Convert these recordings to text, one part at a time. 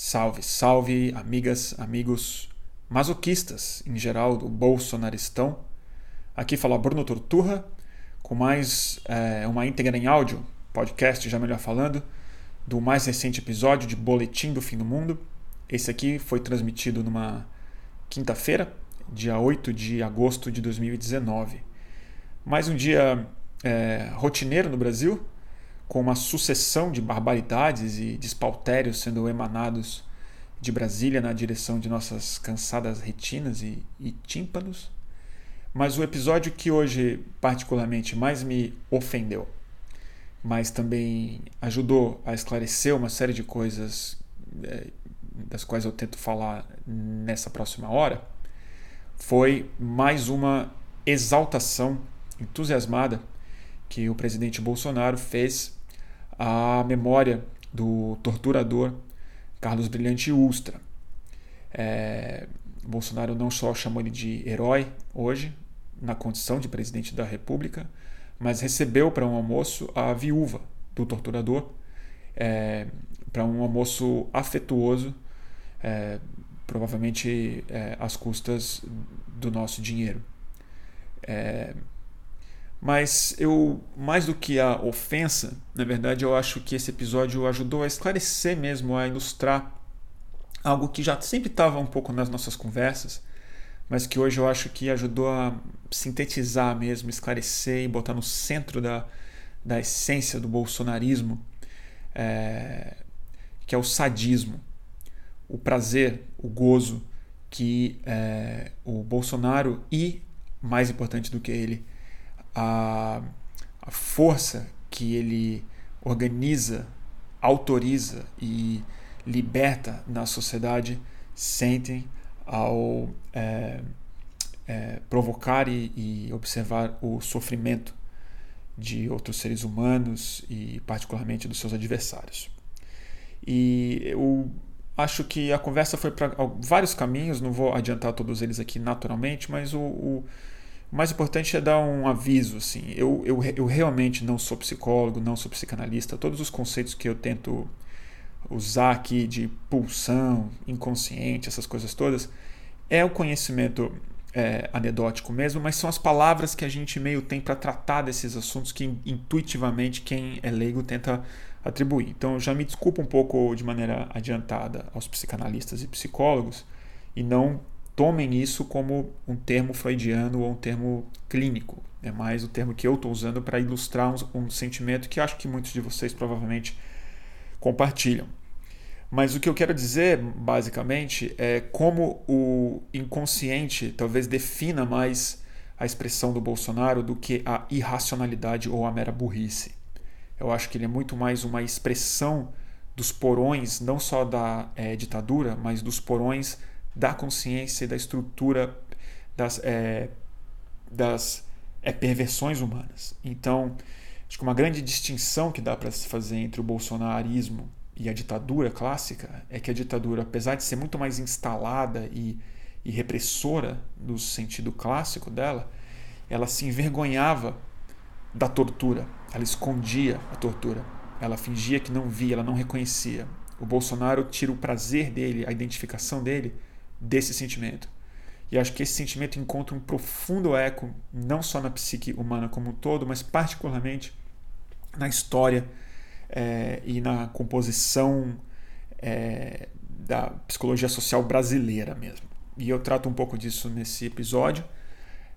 Salve, salve, amigas, amigos, masoquistas em geral do bolsonaristão. Aqui fala Bruno Torturra com mais é, uma íntegra em áudio, podcast já melhor falando, do mais recente episódio de Boletim do Fim do Mundo. Esse aqui foi transmitido numa quinta-feira, dia 8 de agosto de 2019. Mais um dia é, rotineiro no Brasil, com uma sucessão de barbaridades e despautérios sendo emanados de Brasília na direção de nossas cansadas retinas e, e tímpanos. Mas o episódio que hoje particularmente mais me ofendeu, mas também ajudou a esclarecer uma série de coisas é, das quais eu tento falar nessa próxima hora, foi mais uma exaltação entusiasmada que o presidente Bolsonaro fez a memória do torturador Carlos Brilhante Ustra. É, Bolsonaro não só chamou ele de herói hoje, na condição de presidente da República, mas recebeu para um almoço a viúva do torturador, é, para um almoço afetuoso, é, provavelmente é, às custas do nosso dinheiro. Mas eu, mais do que a ofensa, na verdade, eu acho que esse episódio ajudou a esclarecer mesmo, a ilustrar algo que já sempre estava um pouco nas nossas conversas, mas que hoje eu acho que ajudou a sintetizar mesmo, esclarecer e botar no centro da, da essência do bolsonarismo, é, que é o sadismo, o prazer, o gozo que é, o Bolsonaro e, mais importante do que ele, a, a força que ele organiza, autoriza e liberta na sociedade sentem ao é, é, provocar e, e, observar o sofrimento de outros seres humanos e, particularmente, dos seus adversários. E eu acho que a conversa foi para vários caminhos, não vou adiantar todos eles aqui naturalmente, mas o, o o mais importante é dar um aviso, assim. Eu, eu, eu realmente não sou psicólogo, não sou psicanalista. Todos os conceitos que eu tento usar aqui de pulsão, inconsciente, essas coisas todas, é o conhecimento é, anedótico mesmo, mas são as palavras que a gente meio tem para tratar desses assuntos que intuitivamente quem é leigo tenta atribuir. Então eu já me desculpo um pouco de maneira adiantada aos psicanalistas e psicólogos e não tomem isso como um termo freudiano ou um termo clínico. É mais o termo que eu estou usando para ilustrar um, um, sentimento que acho que muitos de vocês provavelmente compartilham. Mas o que eu quero dizer, basicamente, é como o inconsciente talvez defina mais a expressão do Bolsonaro do que a irracionalidade ou a mera burrice. Eu acho que ele é muito mais uma expressão dos porões, não só da é, ditadura, mas dos porões da consciência e da estrutura das, é, das é, perversões humanas. Então, acho que uma grande distinção que dá para se fazer entre o bolsonarismo e a ditadura clássica é que a ditadura, apesar de ser muito mais instalada e, e repressora no sentido clássico dela, ela se envergonhava da tortura, ela escondia a tortura, ela fingia que não via, ela não reconhecia. O Bolsonaro tira o prazer dele, a identificação dele desse sentimento. E acho que esse sentimento encontra um profundo eco, não só na psique humana como um todo, mas particularmente na história é, e na composição é, da psicologia social brasileira mesmo. E eu trato um pouco disso nesse episódio.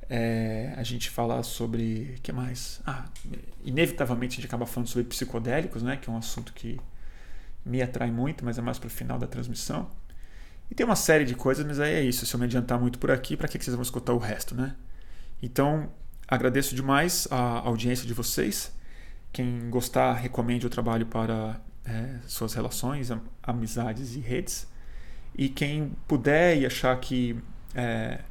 É, a gente fala sobre. que mais? Ah, inevitavelmente a gente acaba falando sobre psicodélicos, né, que é um assunto que me atrai muito, mas é mais para o final da transmissão. E tem uma série de coisas, mas aí é isso. Se eu me adiantar muito por aqui, para que vocês vão escutar o resto, né? Então, agradeço demais a audiência de vocês. Quem gostar, recomende o trabalho para é, suas relações, amizades e redes. E quem puder e achar que é,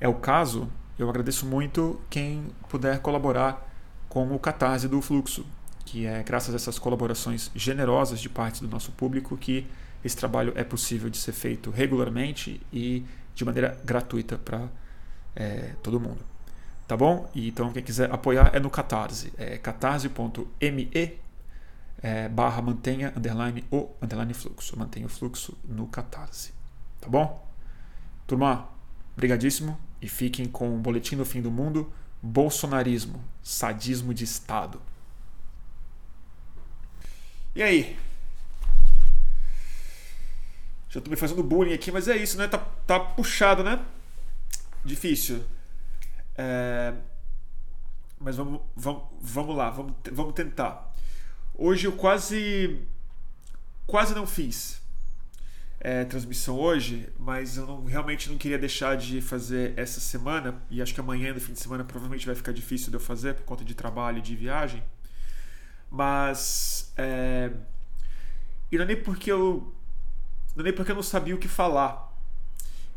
é o caso, eu agradeço muito quem puder colaborar com o Catarse do Fluxo, que é graças a essas colaborações generosas de parte do nosso público que esse trabalho é possível de ser feito regularmente e de maneira gratuita para é, todo mundo. Tá bom? E, então, quem quiser apoiar é no Catarse. É catarse.me é, barra mantenha underline o underline fluxo. Mantenha o fluxo no Catarse. Tá bom? Turma, brigadíssimo e fiquem com o Boletim do Fim do Mundo, Bolsonarismo, sadismo de Estado. E aí? Já tô me fazendo bullying aqui, mas é isso, né? Tá, tá puxado, né? Difícil. É... Mas vamos, vamos, vamos lá, vamos, vamos tentar. Hoje eu quase quase não fiz é, transmissão hoje, mas eu não, realmente não queria deixar de fazer essa semana e acho que amanhã no fim de semana provavelmente vai ficar difícil de eu fazer por conta de trabalho e de viagem. Mas é, e não é nem porque eu não é nem porque eu não sabia o que falar.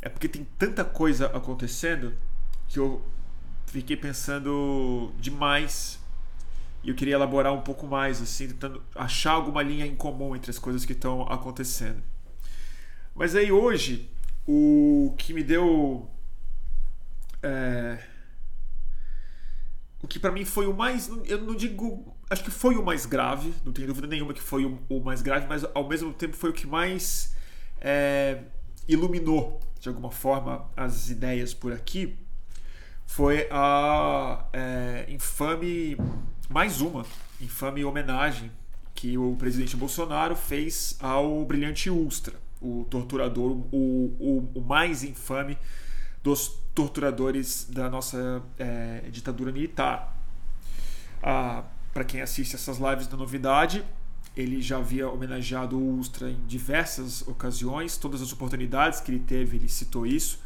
É porque tem tanta coisa acontecendo que eu fiquei pensando demais e eu queria elaborar um pouco mais, assim, tentando achar alguma linha em comum entre as coisas que estão acontecendo. Mas aí hoje, o que me deu. É, o que para mim foi o mais. Eu não digo. Acho que foi o mais grave, não tenho dúvida nenhuma que foi o, o mais grave, mas ao mesmo tempo foi o que mais é, iluminou, de alguma forma, as ideias por aqui. Foi a é, infame. Mais uma infame homenagem que o presidente Bolsonaro fez ao brilhante Ustra o torturador, o, o, o mais infame dos torturadores da nossa é, ditadura militar. Ah, Para quem assiste essas lives da novidade, ele já havia homenageado o Ustra em diversas ocasiões, todas as oportunidades que ele teve, ele citou isso.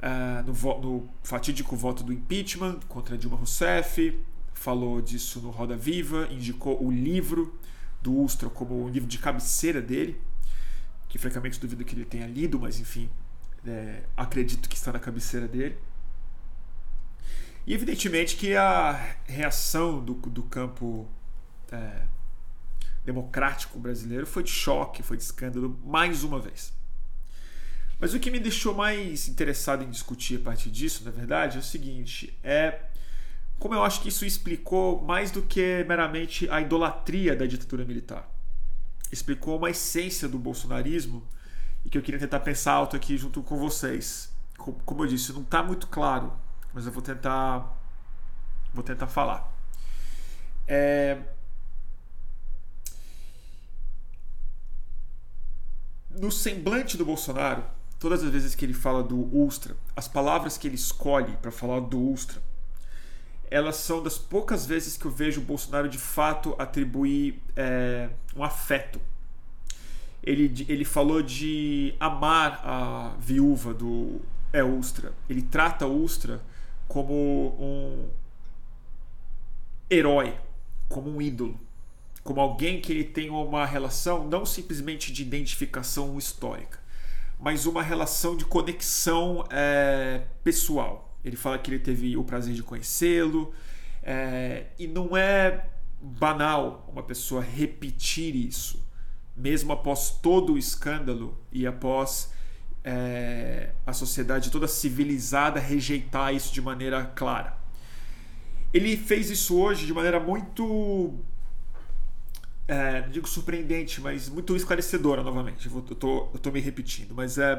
Ah, no, no, fatídico voto do impeachment contra Dilma Rousseff, falou disso no Roda Viva, indicou o livro do Ustra como o livro de cabeceira dele que francamente duvido que ele tenha lido, mas enfim, é, acredito que está na cabeceira dele. E evidentemente que a reação do, do campo é, democrático brasileiro foi de choque, foi de escândalo mais uma vez. Mas o que me deixou mais interessado em discutir a partir disso, na verdade, é o seguinte: é como eu acho que isso explicou mais do que meramente a idolatria da ditadura militar explicou uma essência do bolsonarismo e que eu queria tentar pensar alto aqui junto com vocês. Como eu disse, não está muito claro, mas eu vou tentar vou tentar falar. É... No semblante do Bolsonaro, todas as vezes que ele fala do Ustra, as palavras que ele escolhe para falar do Ustra elas são das poucas vezes que eu vejo o Bolsonaro de fato atribuir é, um afeto. Ele, ele falou de amar a viúva do é, Ustra. Ele trata Ustra como um herói, como um ídolo, como alguém que ele tem uma relação não simplesmente de identificação histórica, mas uma relação de conexão é, pessoal ele fala que ele teve o prazer de conhecê-lo. É, e não é banal uma pessoa repetir isso, mesmo após todo o escândalo e após é, a sociedade toda civilizada rejeitar isso de maneira clara. Ele fez isso hoje de maneira muito. É, não digo surpreendente, mas muito esclarecedora novamente. Eu, estou eu tô me repetindo, mas é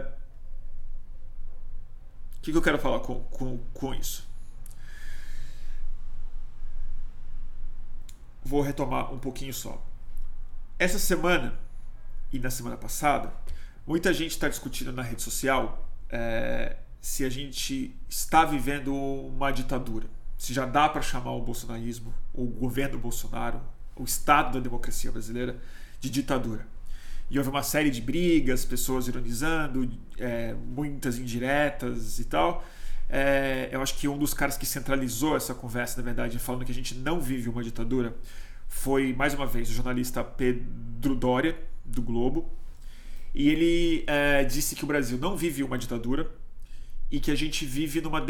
o que, que eu quero falar com, com, com isso? Vou retomar um pouquinho só. Essa semana e na semana passada, muita gente está discutindo na rede social é, se a gente está vivendo uma ditadura. Se já dá para chamar o bolsonarismo, o governo Bolsonaro, o Estado da democracia brasileira de ditadura. E houve uma série de brigas, pessoas ironizando, é, muitas indiretas e tal. É, eu acho que um dos caras que centralizou essa conversa, na verdade, falando que a gente não vive uma ditadura, foi, mais uma vez, o jornalista Pedro Doria, do Globo. E ele é, disse que o Brasil não vive uma ditadura e que a gente vive numa.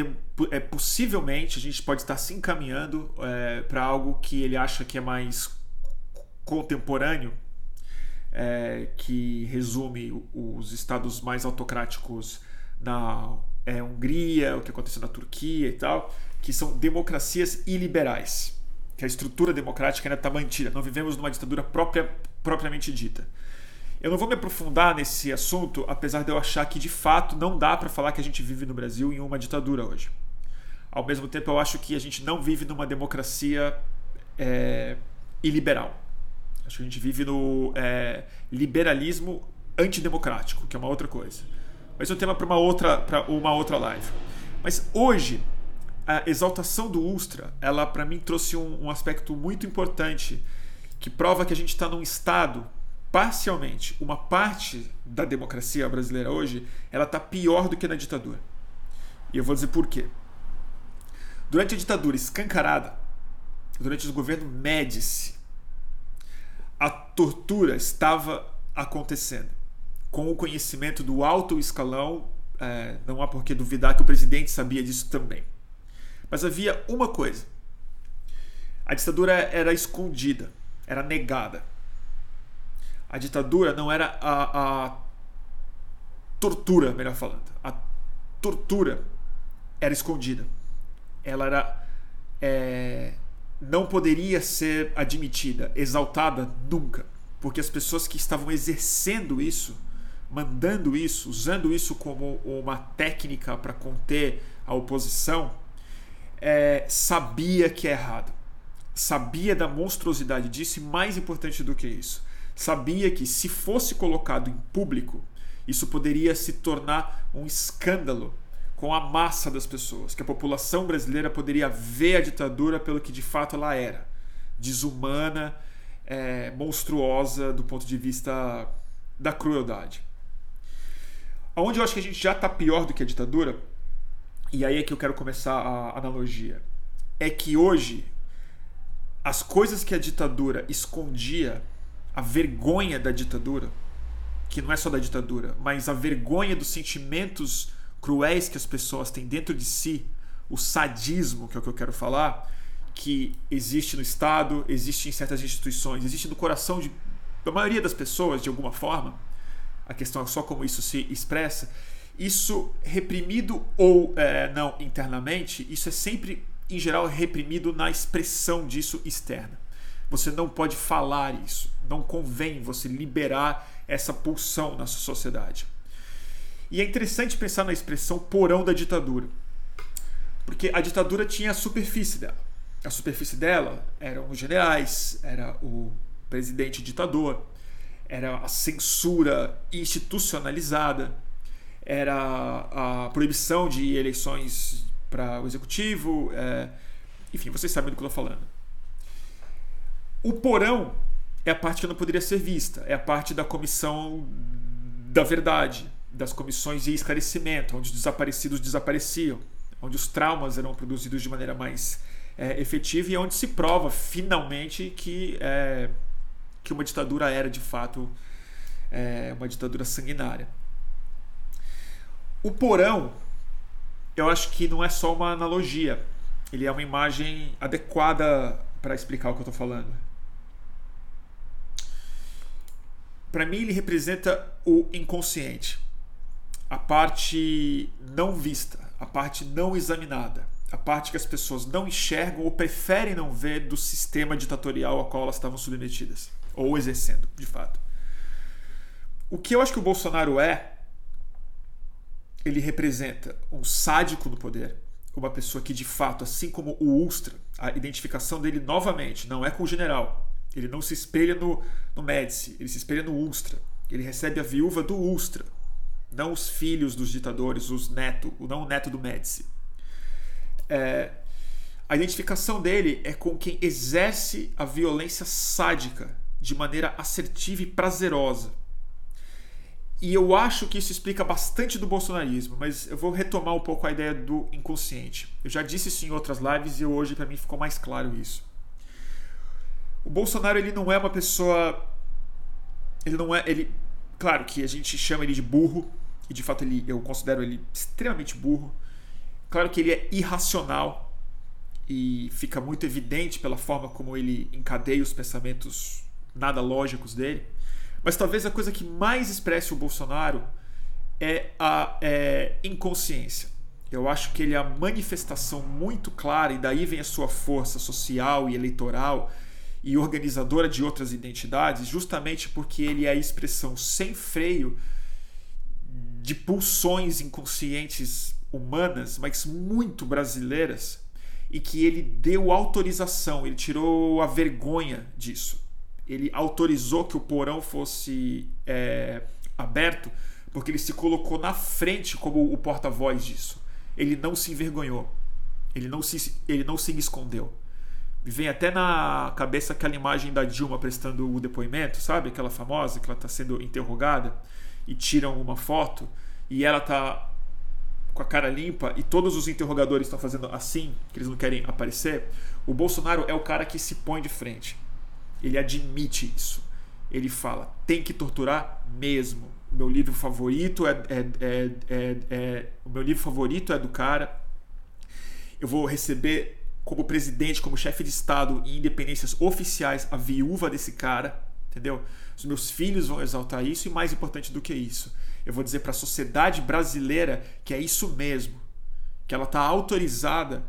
É, possivelmente, a gente pode estar se encaminhando é, para algo que ele acha que é mais contemporâneo é, que resume os estados mais autocráticos na é, Hungria, o que aconteceu na Turquia e tal, que são democracias iliberais. que a estrutura democrática ainda está mantida. Não vivemos numa ditadura própria, propriamente dita. Eu não vou me aprofundar nesse assunto, apesar de eu achar que de fato não dá para falar que a gente vive no Brasil em uma ditadura hoje. Ao mesmo tempo, eu acho que a gente não vive numa democracia é, iliberal. Acho que a gente vive no é, liberalismo antidemocrático, que é uma outra coisa. Mas é um tema para uma outra, uma outra live. Mas hoje, a exaltação do Ustra, ela para mim trouxe um, um aspecto muito importante que prova que a gente está num estado parcialmente, uma parte da democracia brasileira hoje, ela está pior do que na ditadura. E eu vou dizer por quê. Durante a ditadura escancarada, durante o governo Médici, a tortura estava acontecendo. Com o conhecimento do alto escalão, é, não há por que duvidar que o presidente sabia disso também. Mas havia uma coisa: a ditadura era escondida, era negada. A ditadura não era a, a tortura, melhor falando. A tortura era escondida. Ela era. É, não poderia ser admitida, exaltada nunca. Porque as pessoas que estavam exercendo isso, mandando isso, usando isso como uma técnica para conter a oposição, é, sabia que é errado. Sabia da monstruosidade disso e, mais importante do que isso, sabia que se fosse colocado em público, isso poderia se tornar um escândalo com a massa das pessoas, que a população brasileira poderia ver a ditadura pelo que de fato ela era, desumana, é, monstruosa do ponto de vista da crueldade. Onde eu acho que a gente já está pior do que a ditadura, e aí é que eu quero começar a analogia, é que hoje as coisas que a ditadura escondia a vergonha da ditadura, que não é só da ditadura, mas a vergonha dos sentimentos cruéis que as pessoas têm dentro de si, o sadismo, que é o que eu quero falar, que existe no Estado, existe em certas instituições, existe no coração de, da maioria das pessoas, de alguma forma. A questão é só como isso se expressa. Isso reprimido ou é, não internamente, isso é sempre, em geral, reprimido na expressão disso externa. Você não pode falar isso. Não convém você liberar essa pulsão na sua sociedade. E é interessante pensar na expressão porão da ditadura. Porque a ditadura tinha a superfície dela. A superfície dela eram os generais, era o presidente ditador, era a censura institucionalizada, era a proibição de eleições para o executivo, é... enfim, vocês sabem do que eu estou falando. O porão é a parte que não poderia ser vista, é a parte da comissão da verdade, das comissões de esclarecimento, onde os desaparecidos desapareciam, onde os traumas eram produzidos de maneira mais é, efetiva e onde se prova finalmente que, é, que uma ditadura era de fato é, uma ditadura sanguinária. O porão, eu acho que não é só uma analogia, ele é uma imagem adequada para explicar o que eu estou falando. para mim ele representa o inconsciente, a parte não vista, a parte não examinada, a parte que as pessoas não enxergam ou preferem não ver do sistema ditatorial ao qual elas estavam submetidas ou exercendo, de fato. O que eu acho que o Bolsonaro é, ele representa um sádico no poder, uma pessoa que de fato, assim como o Ustra, a identificação dele novamente não é com o general, ele não se espelha no, no Médici, ele se espelha no Ustra. Ele recebe a viúva do Ustra, não os filhos dos ditadores, os neto, não o neto do Médici. É, a identificação dele é com quem exerce a violência sádica de maneira assertiva e prazerosa. E eu acho que isso explica bastante do bolsonarismo, mas eu vou retomar um pouco a ideia do inconsciente. Eu já disse isso em outras lives e hoje para mim ficou mais claro isso. O Bolsonaro ele não é uma pessoa. Ele não é. Ele, claro que a gente chama ele de burro, e de fato ele, eu considero ele extremamente burro. Claro que ele é irracional e fica muito evidente pela forma como ele encadeia os pensamentos nada lógicos dele. Mas talvez a coisa que mais expresse o Bolsonaro é a é, inconsciência. Eu acho que ele é a manifestação muito clara, e daí vem a sua força social e eleitoral e organizadora de outras identidades, justamente porque ele é a expressão sem freio de pulsões inconscientes humanas, mas muito brasileiras, e que ele deu autorização, ele tirou a vergonha disso. Ele autorizou que o porão fosse é, aberto, porque ele se colocou na frente como o porta-voz disso. Ele não se envergonhou, ele não se, ele não se escondeu. Me vem até na cabeça aquela imagem da Dilma prestando o depoimento, sabe? Aquela famosa que ela está sendo interrogada e tiram uma foto e ela tá com a cara limpa e todos os interrogadores estão fazendo assim, que eles não querem aparecer, o Bolsonaro é o cara que se põe de frente. Ele admite isso. Ele fala: tem que torturar mesmo. Meu livro favorito é, é, é, é, é o meu livro favorito é do cara. Eu vou receber como presidente, como chefe de estado e independências oficiais a viúva desse cara, entendeu? Os meus filhos vão exaltar isso e mais importante do que isso, eu vou dizer para a sociedade brasileira que é isso mesmo, que ela está autorizada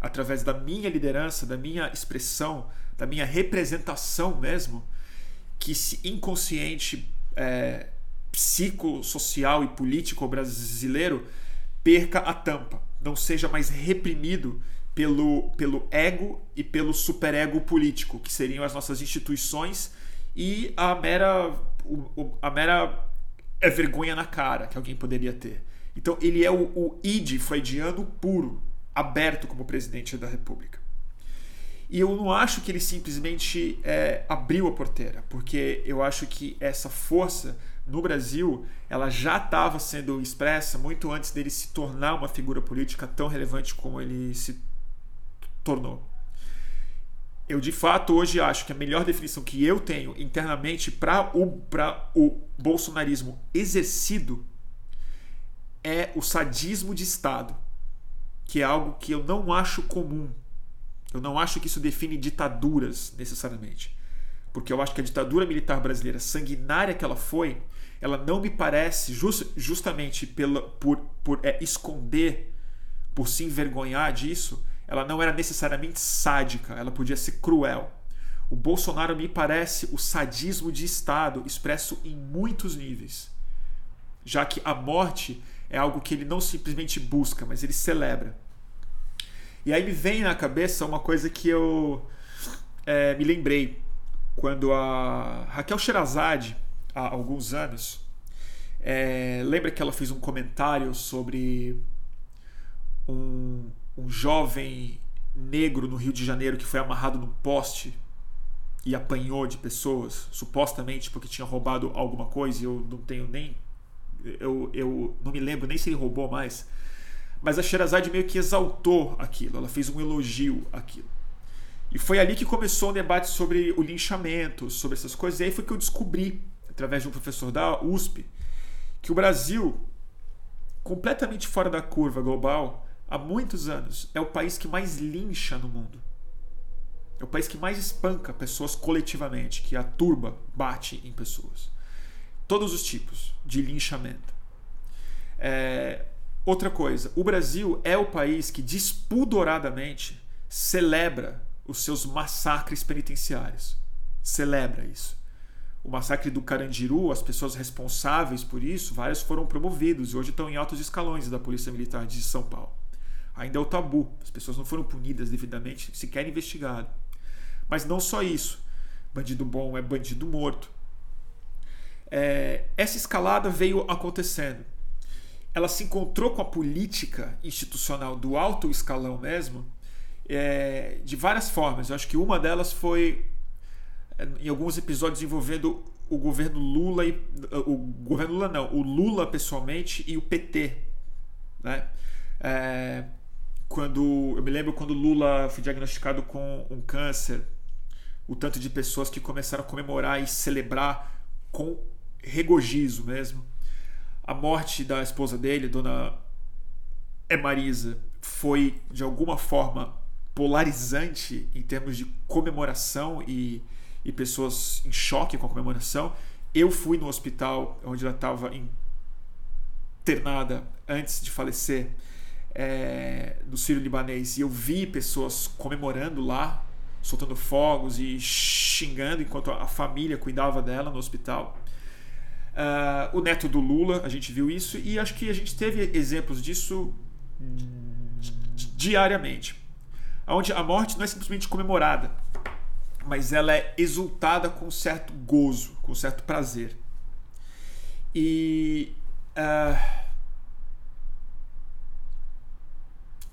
através da minha liderança, da minha expressão, da minha representação mesmo, que esse inconsciente é, psicossocial e político brasileiro perca a tampa, não seja mais reprimido pelo, pelo ego e pelo superego político, que seriam as nossas instituições e a mera, a mera é vergonha na cara que alguém poderia ter. Então ele é o, o id freudiano puro, aberto como presidente da República. E eu não acho que ele simplesmente é, abriu a porteira, porque eu acho que essa força no Brasil ela já estava sendo expressa muito antes dele se tornar uma figura política tão relevante como ele se tornou. Eu de fato hoje acho que a melhor definição que eu tenho internamente para o, o bolsonarismo exercido é o sadismo de Estado, que é algo que eu não acho comum. Eu não acho que isso define ditaduras necessariamente. Porque eu acho que a ditadura militar brasileira, sanguinária que ela foi, ela não me parece, just, justamente pela, por, por é, esconder, por se envergonhar disso, ela não era necessariamente sádica, ela podia ser cruel. O Bolsonaro me parece o sadismo de Estado expresso em muitos níveis, já que a morte é algo que ele não simplesmente busca, mas ele celebra. E aí me vem na cabeça uma coisa que eu é, me lembrei quando a Raquel Sherazade, há alguns anos, é, lembra que ela fez um comentário sobre um, um jovem negro no Rio de Janeiro que foi amarrado num poste e apanhou de pessoas, supostamente porque tinha roubado alguma coisa, e eu não tenho nem. Eu, eu não me lembro nem se ele roubou mais. Mas a Sherazade meio que exaltou aquilo, ela fez um elogio àquilo. E foi ali que começou o debate sobre o linchamento, sobre essas coisas. E aí foi que eu descobri, através de um professor da USP, que o Brasil, completamente fora da curva global, há muitos anos, é o país que mais lincha no mundo. É o país que mais espanca pessoas coletivamente, que a turba bate em pessoas. Todos os tipos de linchamento. É, outra coisa, o Brasil é o país que despudoradamente celebra os seus massacres penitenciários. Celebra isso. O massacre do Carandiru, as pessoas responsáveis por isso, vários foram promovidos e hoje estão em altos escalões da Polícia Militar de São Paulo ainda é o tabu. As pessoas não foram punidas devidamente, sequer investigado. Mas não só isso. Bandido bom é bandido morto. É, essa escalada veio acontecendo. Ela se encontrou com a política institucional do alto escalão mesmo, é, de várias formas. Eu acho que uma delas foi é, em alguns episódios envolvendo o governo Lula e o governo Lula não, o Lula pessoalmente e o PT, né? É, quando eu me lembro quando Lula foi diagnosticado com um câncer, o tanto de pessoas que começaram a comemorar e celebrar com regozijo mesmo a morte da esposa dele, dona Emarisa, foi de alguma forma polarizante em termos de comemoração e, e pessoas em choque com a comemoração. Eu fui no hospital onde ela estava internada antes de falecer é, do Sírio Libanês e eu vi pessoas comemorando lá, soltando fogos e xingando enquanto a família cuidava dela no hospital. Uh, o neto do Lula, a gente viu isso e acho que a gente teve exemplos disso diariamente. Onde a morte não é simplesmente comemorada, mas ela é exultada com certo gozo, com certo prazer. E. Uh,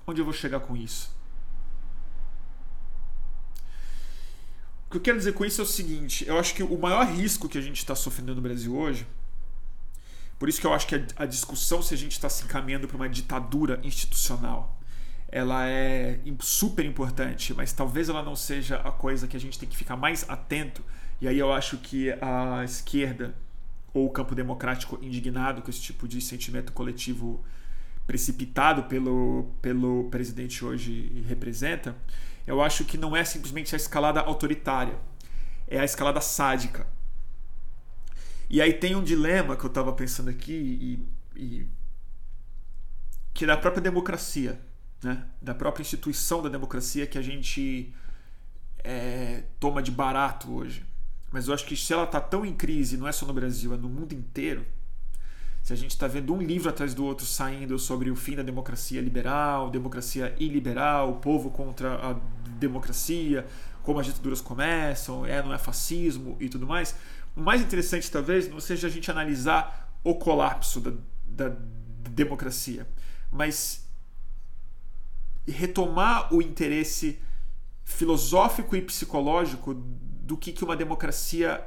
onde eu vou chegar com isso? O que eu quero dizer com isso é o seguinte: eu acho que o maior risco que a gente está sofrendo no Brasil hoje, por isso que eu acho que a, discussão se a gente está se encaminhando para uma ditadura institucional, ela é super importante, mas talvez ela não seja a coisa que a gente tem que ficar mais atento. E aí eu acho que a esquerda ou o campo democrático indignado com esse tipo de sentimento coletivo precipitado pelo, pelo presidente hoje representa, eu acho que não é simplesmente a escalada autoritária, é a escalada sádica. E aí tem um dilema que eu estava pensando aqui, e, e, que é da própria democracia, né? da própria instituição da democracia que a gente é, toma de barato hoje. Mas eu acho que se ela está tão em crise, não é só no Brasil, é no mundo inteiro, se a gente está vendo um livro atrás do outro saindo sobre o fim da democracia liberal, democracia iliberal, o povo contra a democracia, como as ditaduras começam, é, não é fascismo e tudo mais, o mais interessante talvez não seja a gente analisar o colapso da, da democracia, mas retomar o interesse filosófico e psicológico do que, que uma democracia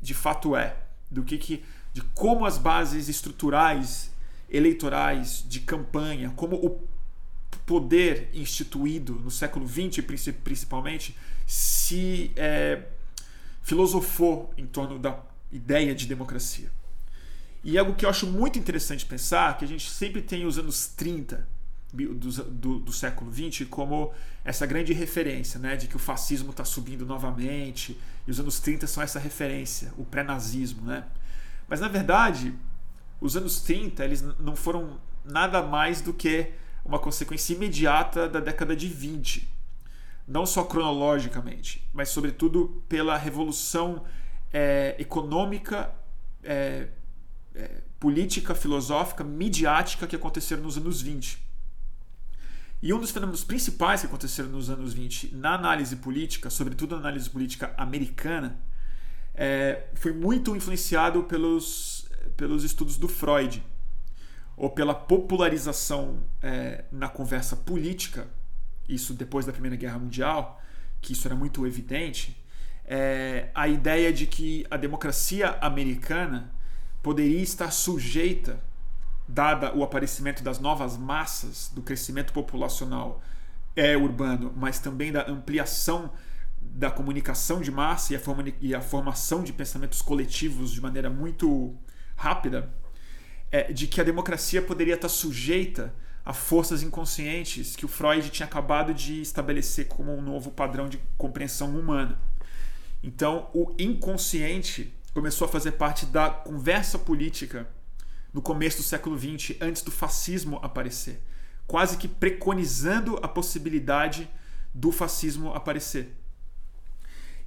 de fato é, do que, que de como as bases estruturais eleitorais de campanha, como o poder instituído no século XX principalmente se é, filosofou em torno da ideia de democracia. E algo que eu acho muito interessante pensar, que a gente sempre tem os anos 30 do, do, do século 20 como essa grande referência, né, de que o fascismo está subindo novamente, e os anos 30 são essa referência, o pré-nazismo, né? Mas na verdade, os anos 30 eles não foram nada mais do que uma consequência imediata da década de 20. Não só cronologicamente, mas sobretudo pela revolução é, econômica, é, é, política, filosófica, midiática que aconteceram nos anos 20. E um dos fenômenos principais que aconteceram nos anos 20 na análise política, sobretudo na análise política americana, é, foi muito influenciado pelos, pelos estudos do Freud, ou pela popularização é, na conversa política, isso depois da Primeira Guerra Mundial, que isso era muito evidente, é, a ideia de que a democracia americana poderia estar sujeita, dada o aparecimento das novas massas, do crescimento populacional é urbano, mas também da ampliação da comunicação de massa e a, forma, e a formação de pensamentos coletivos de maneira muito rápida, é, de que a democracia poderia estar sujeita a forças inconscientes que o Freud tinha acabado de estabelecer como um novo padrão de compreensão humana. Então, o inconsciente começou a fazer parte da conversa política no começo do século XX, antes do fascismo aparecer, quase que preconizando a possibilidade do fascismo aparecer.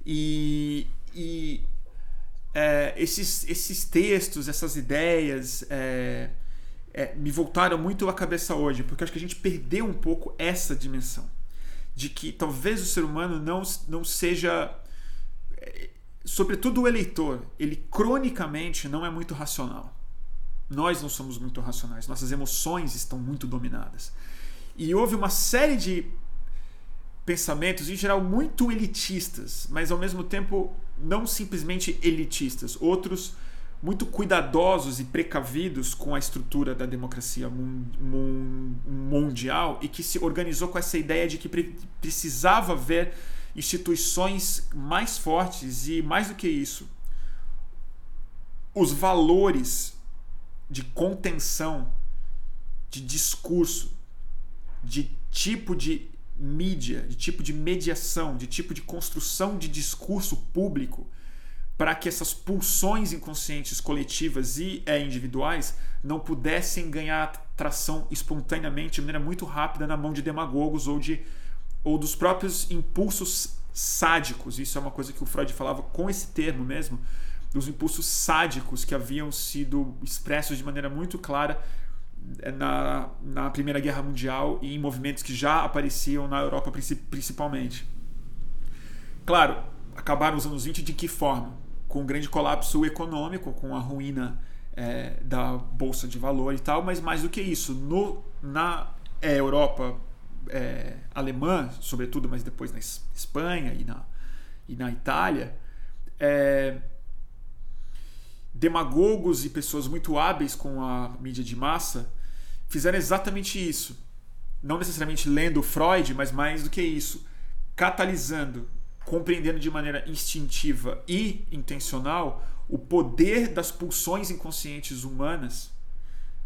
E, e é, esses, esses textos, essas ideias é, é, me voltaram muito à cabeça hoje, porque acho que a gente perdeu um pouco essa dimensão de que talvez o ser humano não, não seja, é, sobretudo o eleitor, ele cronicamente não é muito racional. Nós não somos muito racionais, nossas emoções estão muito dominadas. E houve uma série de pensamentos, em geral, muito elitistas, mas ao mesmo tempo não simplesmente elitistas, outros muito cuidadosos e precavidos com a estrutura da democracia mundial e que se organizou com essa ideia de que precisava haver instituições mais fortes e, mais do que isso, os valores de contenção, de discurso, de tipo de mídia, de tipo de mediação, de tipo de construção de discurso público para que essas pulsões inconscientes coletivas e é, individuais não pudessem ganhar tração espontaneamente, de maneira muito rápida, na mão de demagogos ou, de, ou dos próprios impulsos sádicos. Isso é uma coisa que o Freud falava com esse termo mesmo, dos impulsos sádicos que haviam sido expressos de maneira muito clara na, na Primeira Guerra Mundial e em movimentos que já apareciam na Europa principalmente. Claro, acabaram os anos 20 de que forma? Com um grande colapso econômico, com a ruína é, da bolsa de valor e tal, mas mais do que isso, no, na é, Europa é, alemã, sobretudo, mas depois na Espanha e na, e na Itália, é, demagogos e pessoas muito hábeis com a mídia de massa fizeram exatamente isso. Não necessariamente lendo Freud, mas mais do que isso, catalisando, compreendendo de maneira instintiva e intencional o poder das pulsões inconscientes humanas,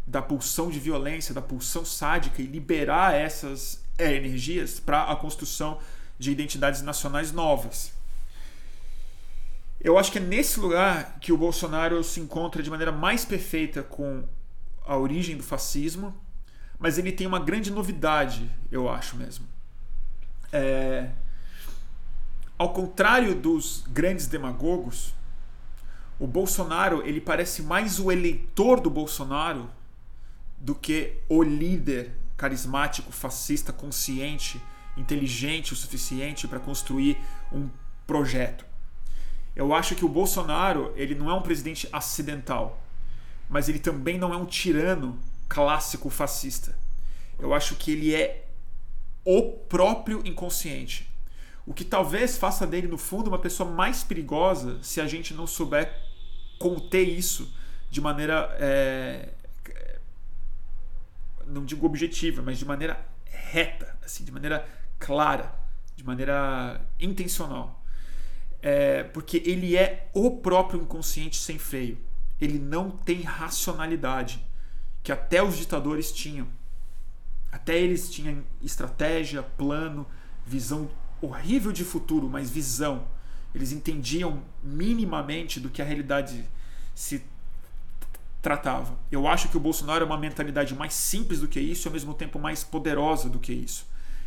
da pulsão de violência, da pulsão sádica e liberar essas é, energias para a construção de identidades nacionais novas. Eu acho que é nesse lugar que o Bolsonaro se encontra de maneira mais perfeita com a origem do fascismo, mas ele tem uma grande novidade, eu acho mesmo. É... Ao contrário dos grandes demagogos, o Bolsonaro ele parece mais o eleitor do Bolsonaro do que o líder carismático, fascista, consciente, inteligente o suficiente para construir um projeto. Eu acho que o Bolsonaro ele não é um presidente acidental, mas ele também não é um tirano clássico fascista. Eu acho que ele é o próprio inconsciente. O que talvez faça dele, no fundo, uma pessoa mais perigosa se a gente não souber conter isso de maneira. É, não digo objetiva, mas de maneira reta, assim, de maneira clara, de maneira intencional é, porque ele é o próprio inconsciente sem freio. Ele não tem racionalidade, que até os ditadores tinham. Até eles tinham estratégia, plano, visão horrível de futuro, mas visão. Eles entendiam minimamente do que a realidade se tratava. Eu acho que o Bolsonaro é uma mentalidade mais simples do que isso e ao mesmo tempo mais poderosa do que isso.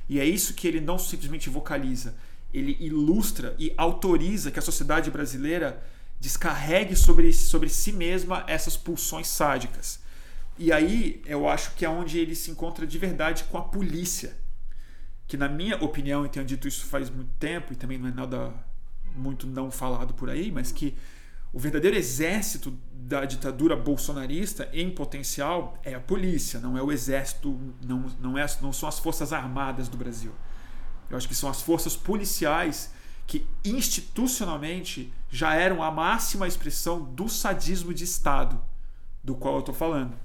E é isso que ele não simplesmente vocaliza, ele ilustra e autoriza que a sociedade brasileira descarregue sobre, sobre si mesma essas pulsões sádicas. E aí eu acho que é onde ele se encontra de verdade com a polícia. Que, na minha opinião, e tenho dito isso faz muito tempo, e também não é nada muito não falado por aí, mas que o verdadeiro exército da ditadura bolsonarista em potencial é a polícia, não é o exército, não, não, é, não são as forças armadas do Brasil. Eu acho que são as forças policiais que institucionalmente já eram a máxima expressão do sadismo de Estado do qual eu estou falando.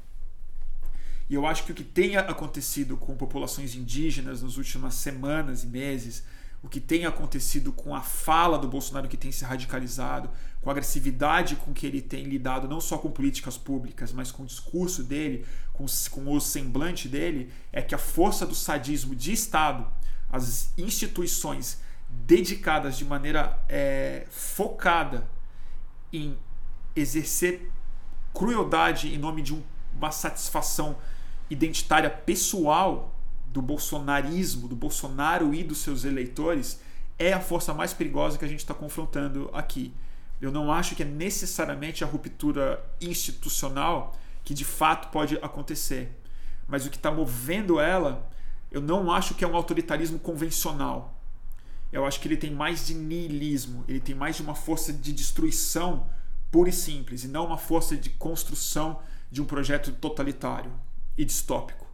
E eu acho que o que tem acontecido com populações indígenas nas últimas semanas e meses, o que tem acontecido com a fala do Bolsonaro que tem se radicalizado, com a agressividade com que ele tem lidado não só com políticas públicas, mas com o discurso dele, com, com o semblante dele, é que a força do sadismo de Estado as instituições dedicadas de maneira é, focada em exercer crueldade em nome de um, uma satisfação identitária pessoal do bolsonarismo, do Bolsonaro e dos seus eleitores, é a força mais perigosa que a gente está confrontando aqui. Eu não acho que é necessariamente a ruptura institucional que de fato pode acontecer, mas o que está movendo ela eu não acho que é um autoritarismo convencional. Eu acho que ele tem mais de niilismo, ele tem mais de uma força de destruição pura e simples, e não uma força de construção de um projeto totalitário e distópico.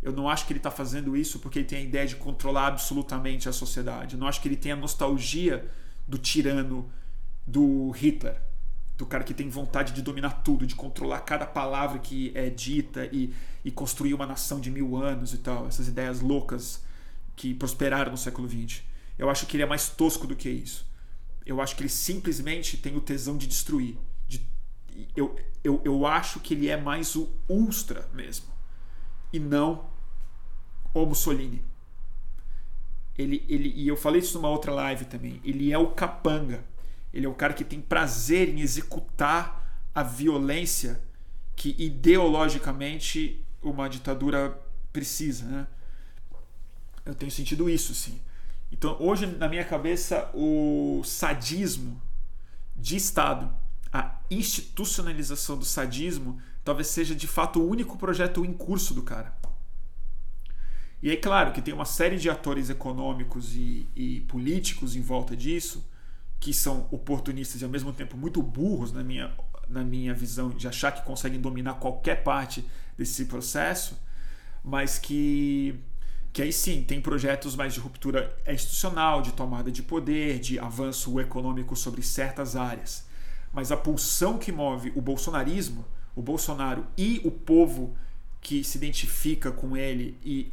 Eu não acho que ele está fazendo isso porque ele tem a ideia de controlar absolutamente a sociedade. Eu não acho que ele tem a nostalgia do tirano do Hitler do cara que tem vontade de dominar tudo, de controlar cada palavra que é dita e, e construir uma nação de mil anos e tal, essas ideias loucas que prosperaram no século XX. Eu acho que ele é mais tosco do que isso. Eu acho que ele simplesmente tem o tesão de destruir. De, eu, eu, eu acho que ele é mais o Ultra mesmo. E não o Mussolini. Ele, ele, e eu falei isso numa outra live também. Ele é o capanga ele é o cara que tem prazer em executar a violência que ideologicamente uma ditadura precisa. Né? Eu tenho sentido isso, sim. Então, hoje, na minha cabeça, o sadismo de Estado, a institucionalização do sadismo, talvez seja de fato o único projeto em curso do cara. E aí, claro, que tem uma série de atores econômicos e, e políticos em volta disso, que são oportunistas e ao mesmo tempo muito burros, na minha, na minha visão, de achar que conseguem dominar qualquer parte desse processo, mas que que aí sim tem projetos mais de ruptura institucional, de tomada de poder, de avanço econômico sobre certas áreas. Mas a pulsão que move o bolsonarismo, o Bolsonaro e o povo que se identifica com ele e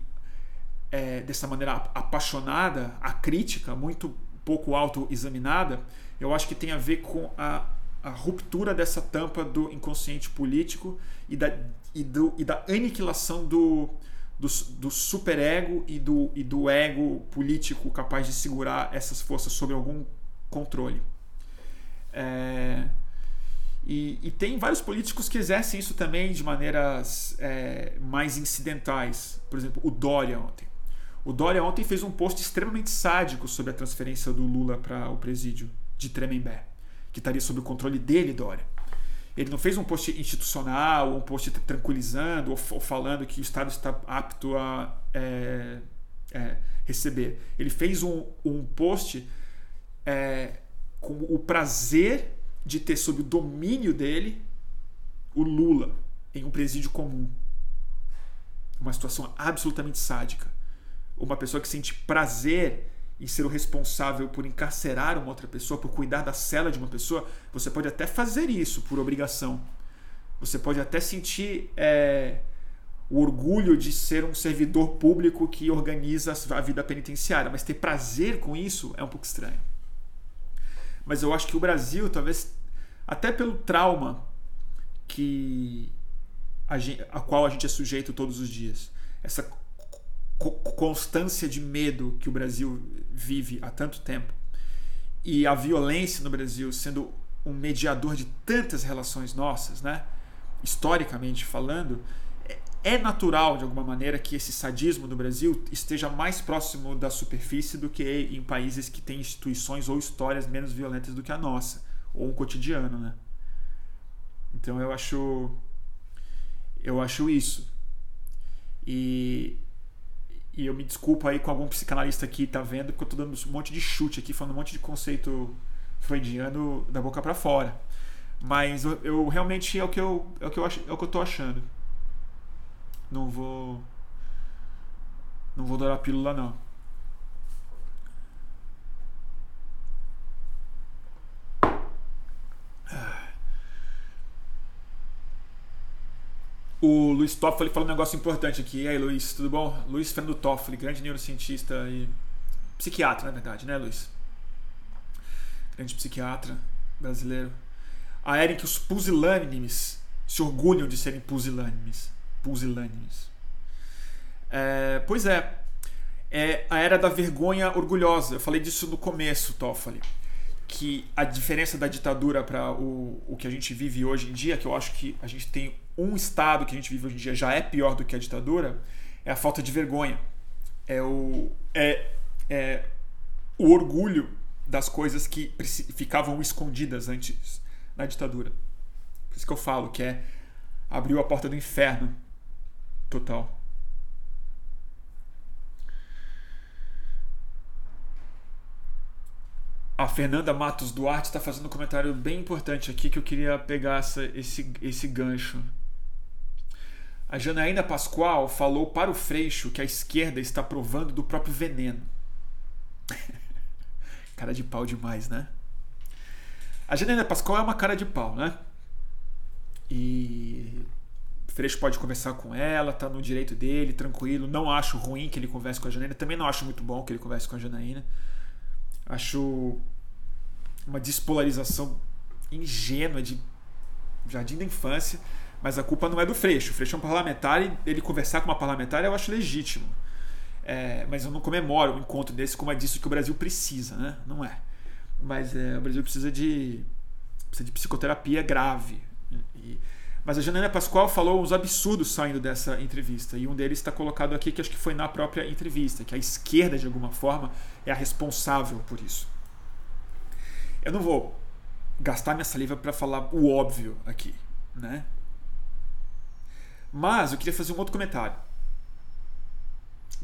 é, dessa maneira apaixonada, a crítica, muito pouco autoexaminada, eu acho que tem a ver com a, a ruptura dessa tampa do inconsciente político e da, e do, e da aniquilação do, do, do superego e do, e do ego político capaz de segurar essas forças sob algum controle. É, e, e, tem vários políticos que exercem isso também de maneiras é, mais incidentais. Por exemplo, o Dória ontem. O Dória ontem fez um post extremamente sádico sobre a transferência do Lula para o presídio de Tremembé, que estaria sob o controle dele, Dória. Ele não fez um post institucional, um post tranquilizando ou, ou falando que o Estado está apto a é, é, receber. Ele fez um, um post é, com o prazer de ter sob o domínio dele o Lula em um presídio comum. Uma situação absolutamente sádica. Uma pessoa que sente prazer e ser o responsável por encarcerar uma outra pessoa, por cuidar da cela de uma pessoa, você pode até fazer isso por obrigação. Você pode até sentir é, o orgulho de ser um servidor público que organiza a vida penitenciária, mas ter prazer com isso é um pouco estranho. Mas eu acho que o Brasil, talvez, até pelo trauma que a, gente, a qual a gente é sujeito todos os dias, essa constância de medo que o Brasil vive há tanto tempo e a violência no Brasil sendo um mediador de tantas relações nossas, né? historicamente falando, é, é natural de alguma maneira que esse sadismo no Brasil esteja mais próximo da superfície do que em países que têm instituições ou histórias menos violentas do que a nossa, ou um cotidiano, né? Então eu acho eu acho isso. E e eu me desculpo aí com algum psicanalista aqui, tá vendo, porque eu tô dando um monte de chute aqui, falando um monte de conceito freudiano da boca para fora. Mas eu, eu, realmente é o que eu é o que eu acho, é o que eu tô achando. Não vou não vou dar a pílula não. O Luiz Toffoli falou um negócio importante aqui. E aí, Luiz, tudo bom? Luiz Fernando Toffoli, grande neurocientista e psiquiatra, na verdade, né, Luiz? Grande psiquiatra brasileiro. A era em que os pusilânimes se orgulham de serem pusilânimes. Pusilânimes. É, pois é, é a era da vergonha orgulhosa. Eu falei disso no começo, Toffoli que a diferença da ditadura para o, o que a gente vive hoje em dia, que eu acho que a gente tem um estado que a gente vive hoje em dia já é pior do que a ditadura, é a falta de vergonha. É o, é, é o orgulho das coisas que ficavam escondidas antes na ditadura. Por isso que eu falo que é abriu a porta do inferno total. A Fernanda Matos Duarte está fazendo um comentário bem importante aqui que eu queria pegar essa, esse, esse gancho. A Janaína Pascoal falou para o Freixo que a esquerda está provando do próprio veneno. cara de pau demais, né? A Janaína Pascoal é uma cara de pau, né? E Freixo pode conversar com ela, tá no direito dele, tranquilo. Não acho ruim que ele converse com a Janaína. Também não acho muito bom que ele converse com a Janaína. Acho uma despolarização ingênua de jardim da infância, mas a culpa não é do Freixo. O Freixo é um parlamentar e ele conversar com uma parlamentar eu acho legítimo. É, mas eu não comemoro um encontro desse como é disso que o Brasil precisa, né? Não é. Mas é, o Brasil precisa de, precisa de psicoterapia grave. E, Mas a Janaina Pascoal falou uns absurdos saindo dessa entrevista. E um deles está colocado aqui, que acho que foi na própria entrevista, que a esquerda, de alguma forma, é a responsável por isso. Eu não vou gastar minha saliva para falar o óbvio aqui, né? Mas eu queria fazer um outro comentário.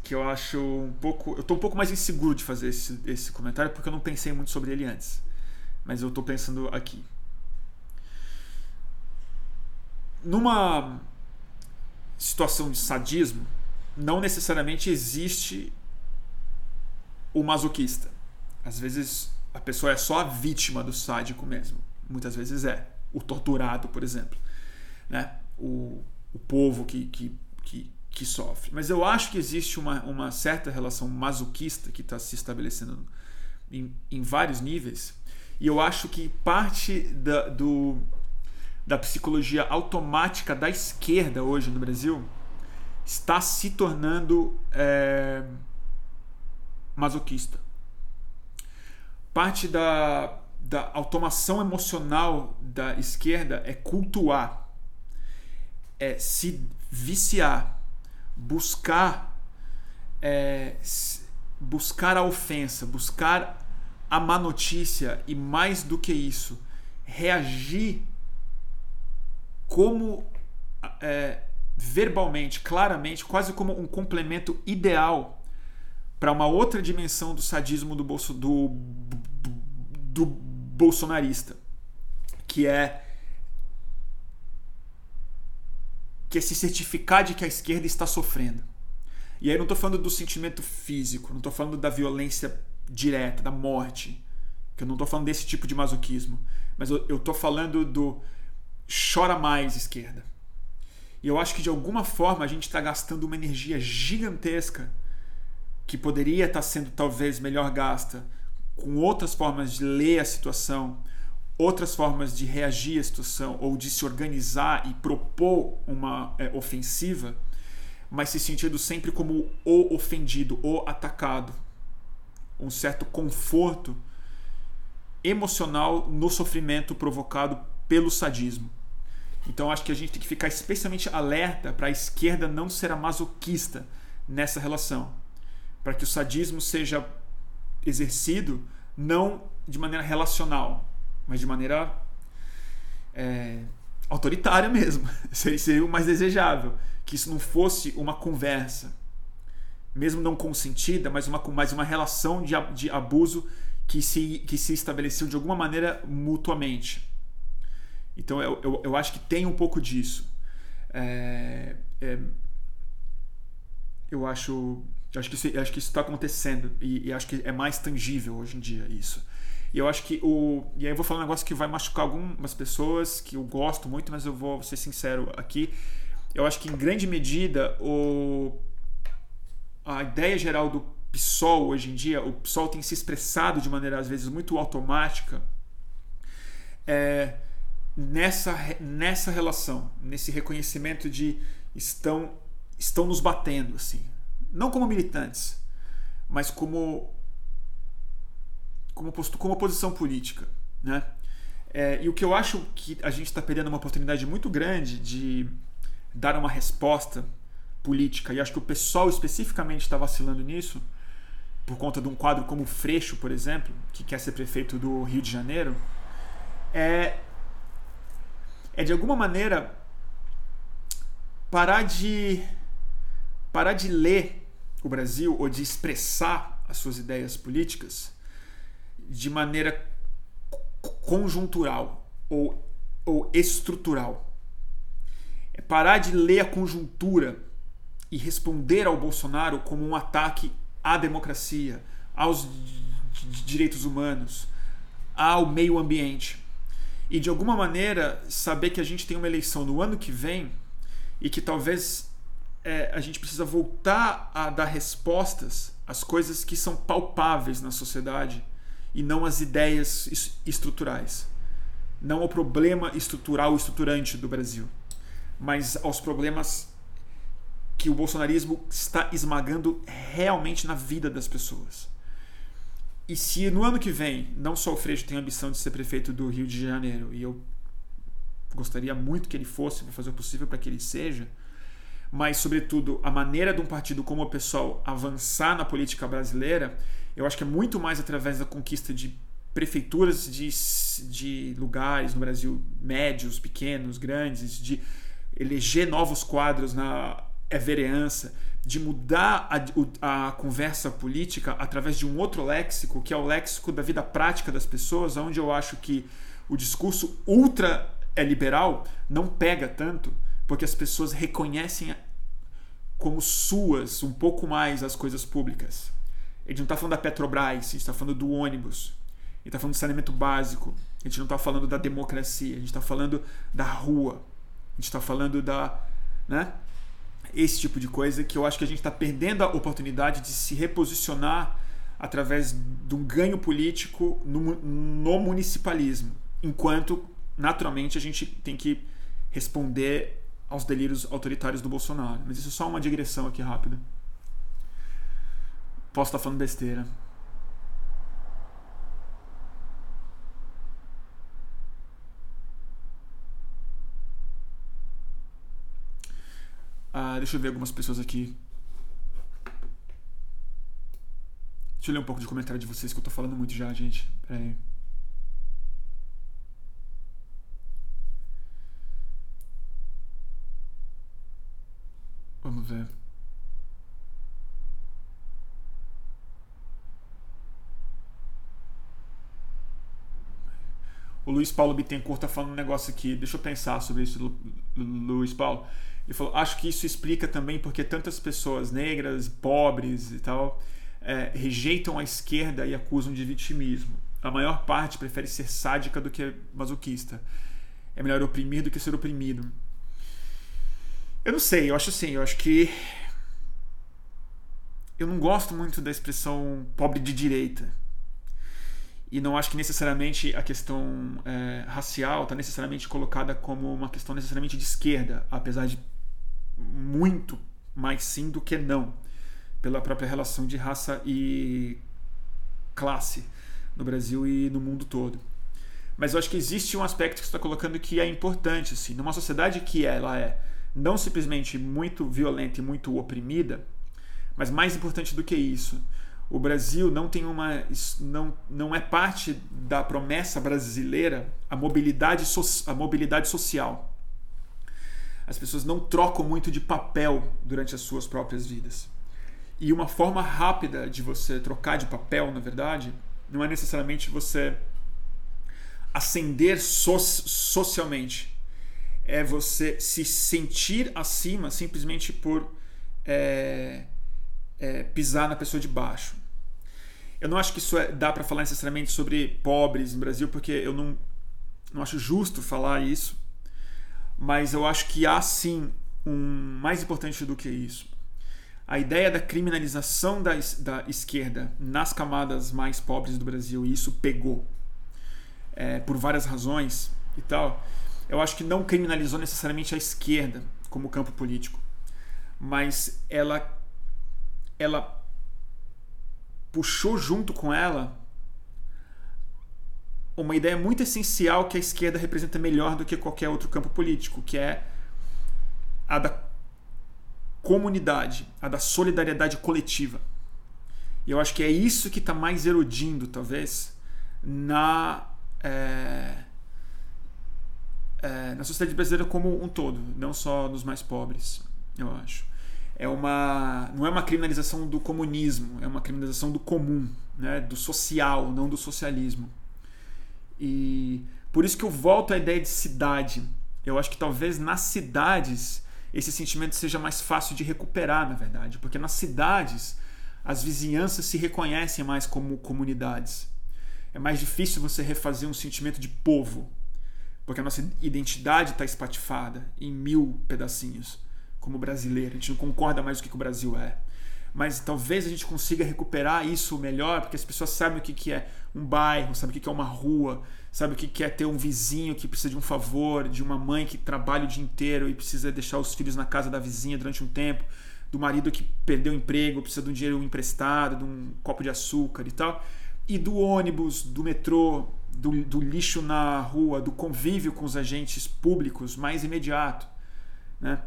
Que eu acho um pouco. Eu estou um pouco mais inseguro de fazer esse, esse comentário porque eu não pensei muito sobre ele antes. Mas eu estou pensando aqui numa situação de sadismo, não necessariamente existe o masoquista. Às vezes a pessoa é só a vítima do sádico mesmo. Muitas vezes é. O torturado, por exemplo. Né? O, o povo que, que, que, que sofre. Mas eu acho que existe uma, uma certa relação masoquista que está se estabelecendo em, em vários níveis. E eu acho que parte da, do, da psicologia automática da esquerda hoje no Brasil está se tornando é, masoquista. Parte da, da automação emocional da esquerda é cultuar, é se viciar, buscar, é, buscar a ofensa, buscar a má notícia e mais do que isso, reagir como é, verbalmente, claramente, quase como um complemento ideal para uma outra dimensão do sadismo do, bolso, do, do bolsonarista, que é que é se certificar de que a esquerda está sofrendo. E aí não estou falando do sentimento físico, não estou falando da violência direta, da morte, que eu não estou falando desse tipo de masoquismo, mas eu estou falando do chora mais esquerda. E eu acho que de alguma forma a gente está gastando uma energia gigantesca que poderia estar tá sendo talvez melhor gasta com outras formas de ler a situação, outras formas de reagir à situação ou de se organizar e propor uma é, ofensiva, mas se sentindo sempre como o ofendido, o atacado. Um certo conforto emocional no sofrimento provocado pelo sadismo. Então acho que a gente tem que ficar especialmente alerta para a esquerda não ser a masoquista nessa relação, para que o sadismo seja exercido não de maneira relacional, mas de maneira é, autoritária mesmo. Seria o mais desejável que isso não fosse uma conversa, mesmo não consentida, mas uma, mais uma relação de, de abuso que se, que se estabeleceu de alguma maneira mutuamente. Então eu, eu, eu acho que tem um pouco disso. É, é, eu acho, acho que isso, acho que está acontecendo e, e, acho que é mais tangível hoje em dia isso. E eu acho que o e aí eu vou falar um negócio que vai machucar algumas pessoas que eu gosto muito, mas eu vou ser sincero aqui. Eu acho que em grande medida o a ideia geral do PSOL hoje em dia, o PSOL tem se expressado de maneira às vezes muito automática. É, nessa, nessa relação, nesse reconhecimento de estão, estão nos batendo, assim. Não como militantes, mas como, como, como oposição política. Né? É, e o que eu acho que a gente está perdendo uma oportunidade muito grande de dar uma resposta política, e acho que o pessoal especificamente está vacilando nisso, por conta de um quadro como o Freixo, por exemplo, que quer ser prefeito do Rio de Janeiro, é é de alguma maneira parar de parar de ler o Brasil ou de expressar as suas ideias políticas de maneira conjuntural ou, ou estrutural. É parar de ler a conjuntura e responder ao Bolsonaro como um ataque à democracia, aos direitos humanos, ao meio ambiente e de alguma maneira saber que a gente tem uma eleição no ano que vem e que talvez é, a gente precisa voltar a dar respostas às coisas que são palpáveis na sociedade e não às ideias estruturais. Não ao problema estrutural, estruturante do Brasil, mas aos problemas que o bolsonarismo está esmagando realmente na vida das pessoas. E se no ano que vem, não só o Freixo tem a ambição de ser prefeito do Rio de Janeiro, e eu gostaria muito que ele fosse, vou fazer o possível para que ele seja, mas, sobretudo, a maneira de um partido como o pessoal avançar na política brasileira, eu acho que é muito mais através da conquista de prefeituras de, de lugares no Brasil, médios, pequenos, grandes, de eleger novos quadros na vereança, de mudar a, a, conversa política através de um outro léxico, que é o léxico da vida prática das pessoas, onde eu acho que o discurso ultra é liberal não pega tanto, porque as pessoas reconhecem como suas um pouco mais as coisas públicas. A gente não está falando da Petrobras, a gente está falando do ônibus, a gente está falando do saneamento básico, a gente não está falando da democracia, a gente está falando da rua, a gente está falando da. Né? esse tipo de coisa que eu acho que a gente está perdendo a oportunidade de se reposicionar através de um ganho político no, no municipalismo, enquanto naturalmente a gente tem que responder aos delírios autoritários do Bolsonaro. Mas isso é só uma digressão aqui rápida. Posso estar falando besteira. Ah, deixa eu ver algumas pessoas aqui. Deixa eu ler um pouco de comentário de vocês que eu tô falando muito já, gente. Pera aí. O Luiz Paulo Bittencourt tá falando um negócio aqui. Deixa eu pensar sobre isso, Lu Luiz Paulo. Ele falou: acho que isso explica também porque tantas pessoas negras, pobres e tal, é, rejeitam a esquerda e acusam de vitimismo. A maior parte prefere ser sádica do que masoquista. É melhor oprimir do que ser oprimido. Eu não sei, eu acho assim, eu acho que. Eu não gosto muito da expressão pobre de direita. E não acho que necessariamente a questão é, racial está necessariamente colocada como uma questão necessariamente de esquerda, apesar de muito mais sim do que não, pela própria relação de raça e classe no Brasil e no mundo todo. Mas eu acho que existe um aspecto que você está colocando que é importante. Assim, numa sociedade que ela é não simplesmente muito violenta e muito oprimida, mas mais importante do que isso, o Brasil não tem uma não, não é parte da promessa brasileira a mobilidade, so, a mobilidade social as pessoas não trocam muito de papel durante as suas próprias vidas. E uma forma rápida de você trocar de papel, na verdade, não é necessariamente você ascender so socialmente. É você se sentir acima simplesmente por é, é, pisar na pessoa de baixo. Eu não acho que isso é, dá para falar necessariamente sobre pobres no Brasil, porque eu não, não acho justo falar isso mas eu acho que há sim um mais importante do que isso. A ideia da criminalização da, da esquerda nas camadas mais pobres do Brasil, e isso pegou é, por várias razões e tal, eu acho que não criminalizou necessariamente a esquerda como campo político, mas ela, ela puxou junto com ela uma ideia muito essencial que a esquerda representa melhor do que qualquer outro campo político, que é a da comunidade, a da solidariedade coletiva. E eu acho que é isso que está mais erodindo, talvez, na, é, é, na sociedade brasileira como um todo, não só nos mais pobres, eu acho. É uma, não é uma criminalização do comunismo, é uma criminalização do comum, né, do social, não do socialismo. E por isso que eu volto à ideia de cidade. Eu acho que talvez nas cidades esse sentimento seja mais fácil de recuperar, na verdade, porque nas cidades as vizinhanças se reconhecem mais como comunidades. É mais difícil você refazer um sentimento de povo, porque a nossa identidade está espatifada em mil pedacinhos, como brasileiro. A gente não concorda mais o que o Brasil é mas talvez a gente consiga recuperar isso melhor, porque as pessoas sabem o que é um bairro, sabem o que é uma rua, sabem o que é ter um vizinho que precisa de um favor, de uma mãe que trabalha o dia inteiro e precisa deixar os filhos na casa da vizinha durante um tempo, do marido que perdeu o emprego, precisa de um dinheiro emprestado, de um copo de açúcar e tal, e do ônibus, do metrô, do, do lixo na rua, do convívio com os agentes públicos mais imediato. Né?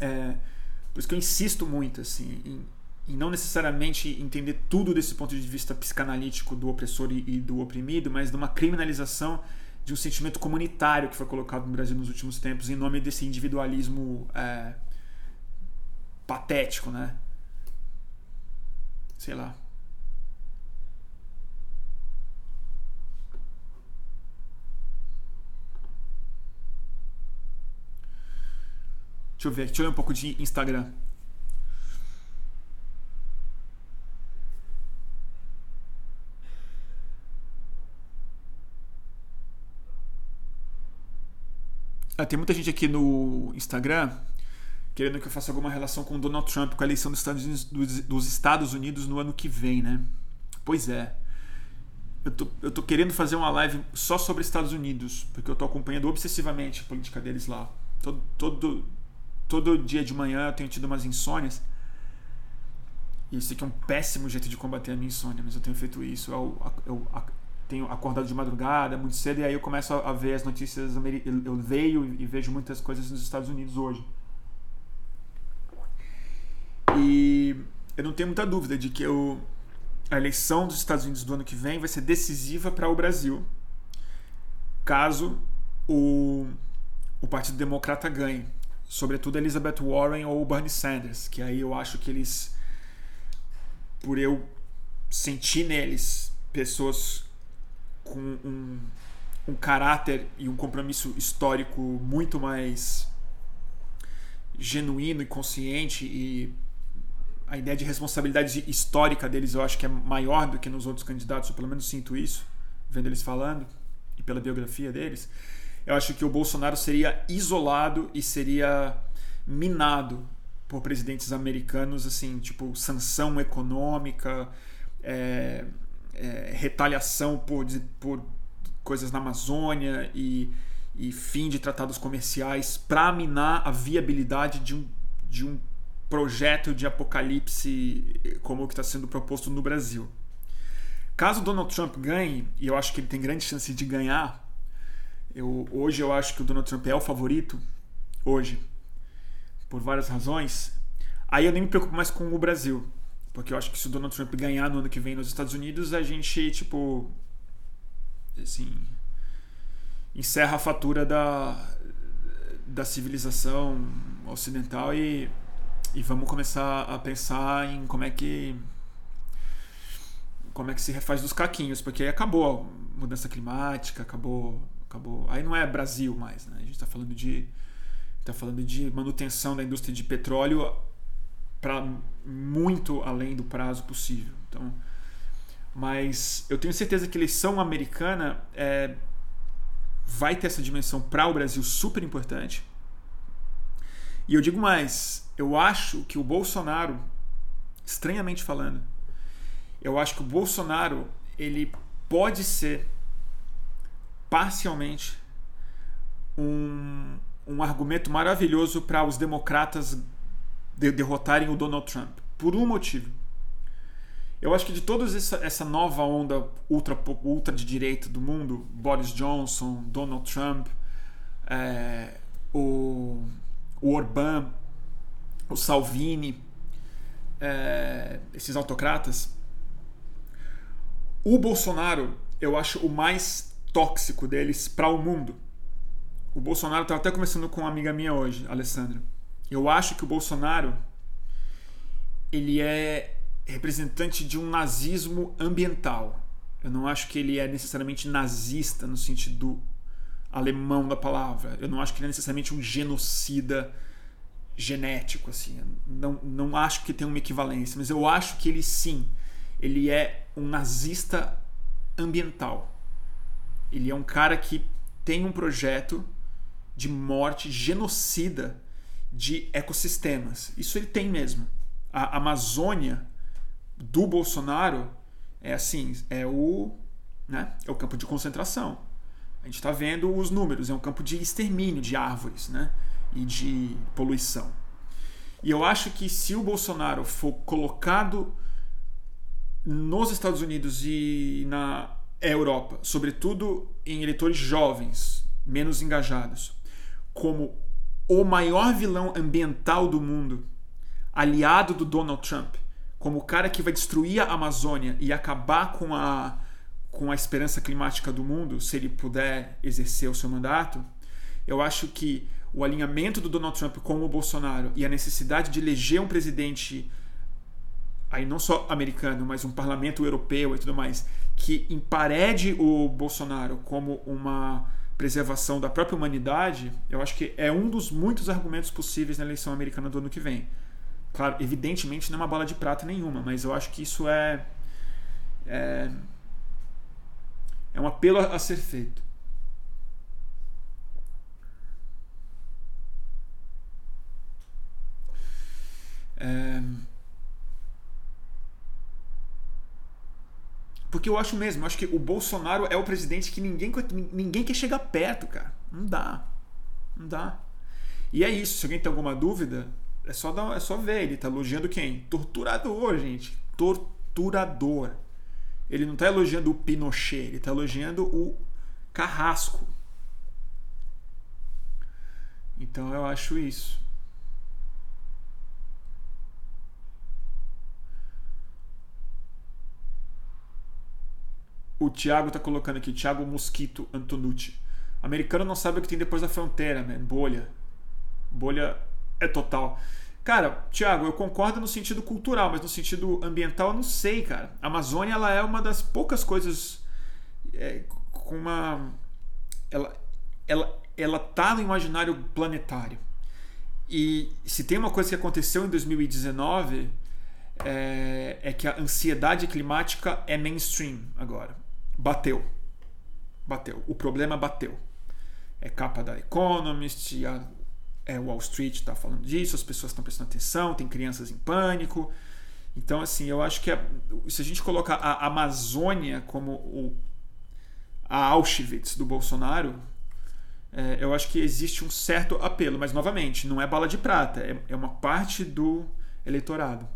É, por isso que eu insisto muito assim, em, em, não necessariamente entender tudo desse ponto de vista psicanalítico do opressor e, e do oprimido, mas de uma criminalização de um sentimento comunitário que foi colocado no Brasil nos últimos tempos em nome desse individualismo é, patético, né? Sei lá. Deixa eu ver, deixa eu ler um pouco de Instagram. Ah, tem muita gente aqui no Instagram querendo que eu faça alguma relação com Donald Trump, com a eleição dos Estados Unidos, dos Estados Unidos no ano que vem, né? Pois é. Eu tô, eu tô querendo fazer uma live só sobre Estados Unidos, porque eu tô acompanhando obsessivamente a política deles lá. Todo, todo, todo dia de manhã eu tenho tido umas insônias. E isso aqui é um péssimo jeito de combater a minha insônia, mas eu tenho feito isso. Eu, eu, eu tenho acordado de madrugada, muito cedo, e aí eu começo a, ver as notícias. Eu leio e vejo muitas coisas nos Estados Unidos hoje. E eu não tenho muita dúvida de que eu, a eleição dos Estados Unidos do ano que vem vai ser decisiva para o Brasil, caso o, o Partido Democrata ganhe sobretudo Elizabeth Warren ou Bernie Sanders, que aí eu acho que eles, por eu sentir neles pessoas com um, um caráter e um compromisso histórico muito mais genuíno e consciente e a ideia de responsabilidade histórica deles eu acho que é maior do que nos outros candidatos, eu pelo menos sinto isso, vendo eles falando e pela biografia deles eu acho que o Bolsonaro seria isolado e seria minado por presidentes americanos, assim, tipo sanção econômica, é, é, retaliação por, por coisas na Amazônia e, e fim de tratados comerciais para minar a viabilidade de um, de um projeto de apocalipse como o que está sendo proposto no Brasil. Caso Donald Trump ganhe, e eu acho que ele tem grande chance de ganhar, eu, hoje eu acho que o Donald Trump é o favorito, hoje, por várias razões. Aí eu nem me preocupo mais com o Brasil, porque eu acho que se o Donald Trump ganhar no ano que vem nos Estados Unidos, a gente, tipo, assim, encerra a fatura da, da civilização ocidental e, e vamos começar a pensar em como é que como é que se refaz dos caquinhos, porque aí acabou a mudança climática, acabou acabou. Aí não é Brasil mais, né? A gente está falando de está falando de manutenção da indústria de petróleo para muito além do prazo possível. Então, mas eu tenho certeza que a eleição americana é, vai ter essa dimensão para o Brasil super importante. E eu digo mais, eu acho que o Bolsonaro, estranhamente falando, eu acho que o Bolsonaro ele pode ser parcialmente um, um argumento maravilhoso para os democratas de derrotarem o Donald Trump. Por um motivo. Eu acho que de toda essa, essa nova onda ultra, ultra de direita do mundo, Boris Johnson, Donald Trump, é, o, o Orbán, o Salvini, é, esses autocratas, o Bolsonaro eu acho o mais tóxico deles para o mundo. O Bolsonaro estava até conversando com uma amiga minha hoje, Alessandra. Eu acho que o Bolsonaro ele é representante de um nazismo ambiental. Eu não acho que ele é necessariamente nazista no sentido alemão da palavra. Eu não acho que ele é necessariamente um genocida genético assim. Não, não acho que tem uma equivalência, mas eu acho que ele sim, ele é um nazista ambiental. Ele é um cara que tem um projeto de morte genocida de ecossistemas. Isso ele tem mesmo. A Amazônia do Bolsonaro é assim, é o, né, é o campo de concentração. A gente está vendo os números, é um campo de extermínio de árvores, né, e de poluição. E eu acho que se o Bolsonaro for colocado nos Estados Unidos e na a Europa, sobretudo em eleitores jovens, menos engajados, como o maior vilão ambiental do mundo, aliado do Donald Trump, como o cara que vai destruir a Amazônia e acabar com a, com a esperança climática do mundo, se ele puder exercer o seu mandato, eu acho que o alinhamento do Donald Trump com o Bolsonaro e a necessidade de eleger um presidente aí não só americano, mas um parlamento europeu e tudo mais, que emparede o Bolsonaro como uma preservação da própria humanidade, eu acho que é um dos muitos argumentos possíveis na eleição americana do ano que vem. Claro, evidentemente não é uma bala de prata nenhuma, mas eu acho que isso é é, é um apelo a ser feito. É, Porque eu acho mesmo, eu acho que o Bolsonaro é o presidente que ninguém, ninguém quer chegar perto, cara. Não dá. Não dá. E é isso. Se alguém tem alguma dúvida, é só, dar, é só ver. Ele tá elogiando quem? Torturador, gente. Torturador. Ele não tá elogiando o Pinochet, ele tá elogiando o Carrasco. Então eu acho isso. O Thiago tá colocando aqui, Thiago Mosquito Antonucci. Americano não sabe o que tem depois da fronteira, man. Bolha. Bolha é total. Cara, Thiago, eu concordo no sentido cultural, mas no sentido ambiental eu não sei, cara. A Amazônia ela é uma das poucas coisas é, com uma. Ela, ela, ela tá no imaginário planetário. E se tem uma coisa que aconteceu em 2019 é, é que a ansiedade climática é mainstream agora bateu. Bateu. O problema bateu. É capa da Economist, a, é, Wall Street está falando disso, as pessoas estão prestando atenção, tem crianças em pânico. Então, assim, eu acho que a, se a gente colocar a Amazônia como o, a Auschwitz do Bolsonaro, é, eu acho que existe um certo apelo, mas novamente, não é bala de prata, é, é uma parte do eleitorado.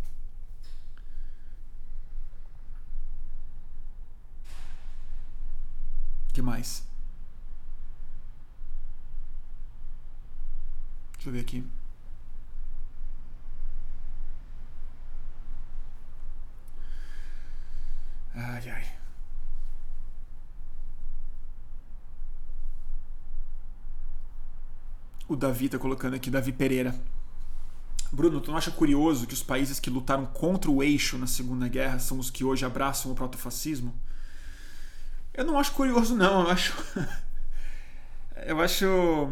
Que mais? Deixa eu ver aqui. Ai, ai. O Davi tá colocando aqui, Davi Pereira. Bruno, tu não acha curioso que os países que lutaram contra o eixo na Segunda Guerra são os que hoje abraçam o protofascismo? Eu não acho curioso, não. Eu acho. eu acho.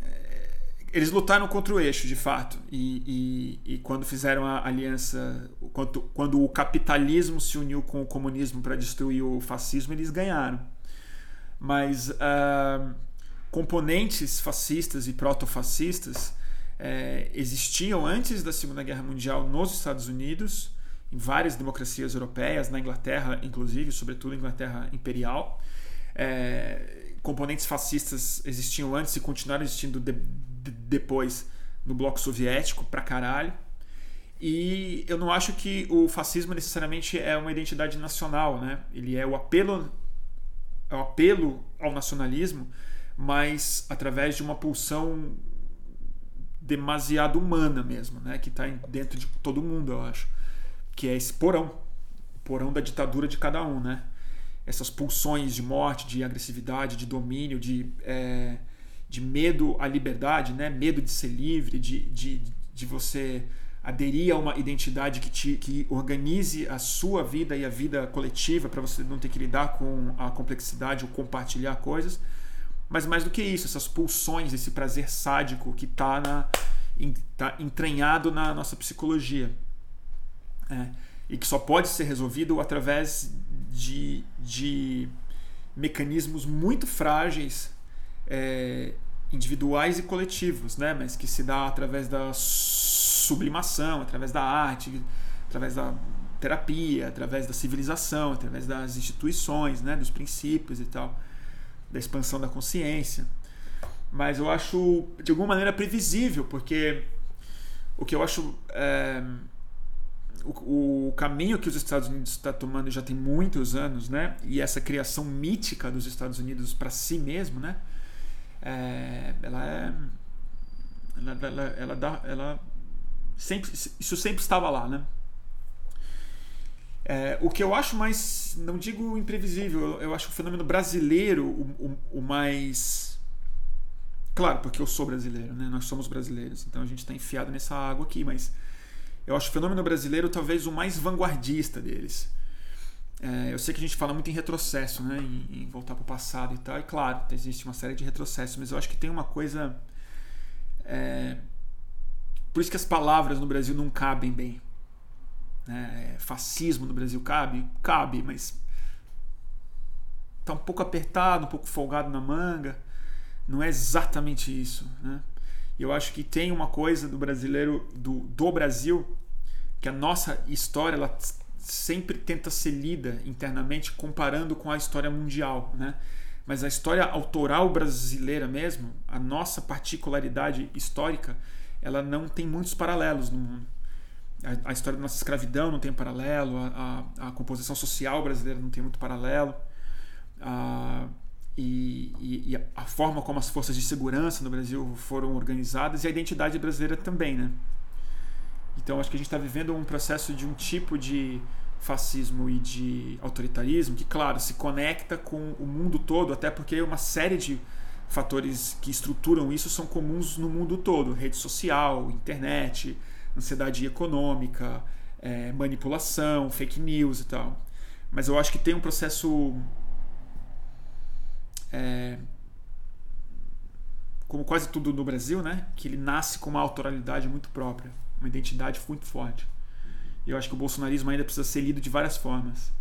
Eh, eles lutaram contra o eixo, de fato. E, e, e quando fizeram a aliança. Quando, quando o capitalismo se uniu com o comunismo para destruir o fascismo, eles ganharam. Mas uh, componentes fascistas e protofascistas uh, existiam antes da Segunda Guerra Mundial nos Estados Unidos em várias democracias europeias, na Inglaterra, inclusive, sobretudo Inglaterra imperial. É, componentes fascistas existiam antes e continuaram existindo de, de, depois no bloco soviético pra caralho. E eu não acho que o fascismo necessariamente é uma identidade nacional, né? Ele é o apelo, é o apelo ao nacionalismo, mas através de uma pulsão demasiado humana mesmo, né? Que está dentro de todo mundo, eu acho que é esse porão, o porão da ditadura de cada um, né? Essas pulsões de morte, de agressividade, de domínio, de, é, de medo à liberdade, né? Medo de ser livre, de, de, de você aderir a uma identidade que, te, que organize a sua vida e a vida coletiva para você não ter que lidar com a complexidade ou compartilhar coisas. Mas mais do que isso, essas pulsões, esse prazer sádico que está tá entranhado na nossa psicologia. É, e que só pode ser resolvido através de, de mecanismos muito frágeis, é, individuais e coletivos, né? mas que se dá através da sublimação, através da arte, através da terapia, através da civilização, através das instituições, né? dos princípios e tal, da expansão da consciência. Mas eu acho de alguma maneira previsível, porque o que eu acho. É, o, o caminho que os Estados Unidos está tomando já tem muitos anos, né? E essa criação mítica dos Estados Unidos para si mesmo, né? É, ela é ela, ela, ela, dá, ela sempre, isso sempre estava lá, né? É, o que eu acho mais, não digo imprevisível, eu acho o fenômeno brasileiro o, o, o mais. Claro, porque eu sou brasileiro, né? Nós somos brasileiros, então a gente está enfiado nessa água aqui, mas eu acho o fenômeno brasileiro talvez o mais vanguardista deles. É, eu sei que a gente fala muito em retrocesso, né? Em, em voltar para o passado e tal, e claro, existe uma série de retrocessos, mas eu acho que tem uma coisa. É, por isso que as palavras no Brasil não cabem bem. Né? Fascismo no Brasil cabe? Cabe, mas está um pouco apertado, um pouco folgado na manga. Não é exatamente isso. Né? Eu acho que tem uma coisa do brasileiro, do, do Brasil, que a nossa história ela sempre tenta ser lida internamente comparando com a história mundial. Né? Mas a história autoral brasileira mesmo, a nossa particularidade histórica, ela não tem muitos paralelos no mundo. A, a história da nossa escravidão não tem paralelo, a, a, a, composição social brasileira não tem muito paralelo, a, e, e, e, a forma como as forças de segurança no Brasil foram organizadas e a identidade brasileira também, né? Então acho que a gente está vivendo um processo de um tipo de fascismo e de autoritarismo que, claro, se conecta com o mundo todo, até porque uma série de fatores que estruturam isso são comuns no mundo todo: rede social, internet, ansiedade econômica, é, manipulação, fake news e tal. Mas eu acho que tem um processo. É, como quase tudo no Brasil, né? Que ele nasce com uma autoralidade muito própria, uma identidade muito forte. E eu acho que o bolsonarismo ainda precisa ser lido de várias formas.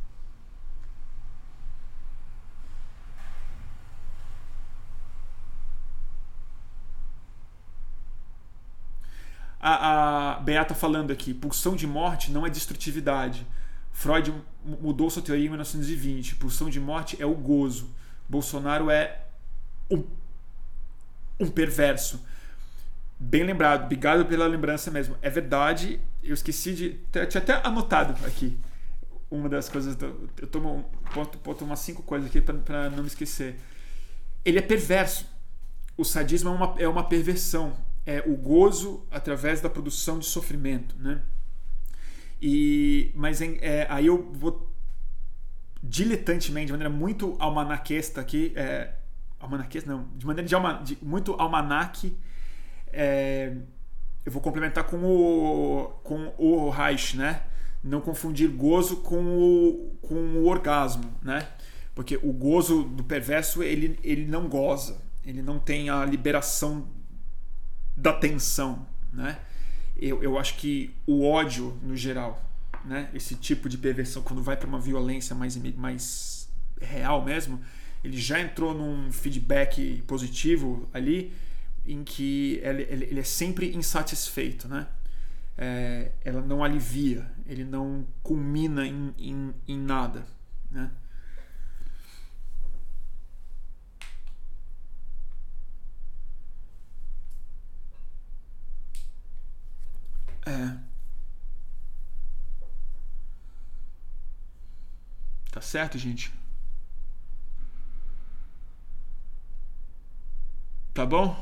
a, a Beata falando aqui, pulsão de morte não é destrutividade. Freud mudou sua teoria em 1920. Pulsão de morte é o gozo. Bolsonaro é um, um perverso. Bem lembrado, obrigado pela lembrança mesmo. É verdade, eu esqueci de. Tinha até anotado aqui uma das coisas. Do, eu tomo ponto, ponto umas cinco coisas aqui para não me esquecer. Ele é perverso. O sadismo é uma, é uma perversão é, o gozo através da produção de sofrimento, né? E, mas em, é, aí eu vou diletantemente, de maneira muito almanaquesta aqui, é, almanaquesta não, de maneira de, alma, de muito almanaque, é, eu vou complementar com o, com o Reich, né? Não confundir gozo com o, com o orgasmo, né? Porque o gozo do perverso, ele, ele não goza, ele não tem a liberação da tensão, né? Eu, eu acho que o ódio no geral, né? Esse tipo de perversão quando vai para uma violência mais mais real mesmo, ele já entrou num feedback positivo ali em que ele, ele, ele é sempre insatisfeito, né? É, ela não alivia, ele não culmina em, em, em nada, né? É. Tá certo, gente? Tá bom?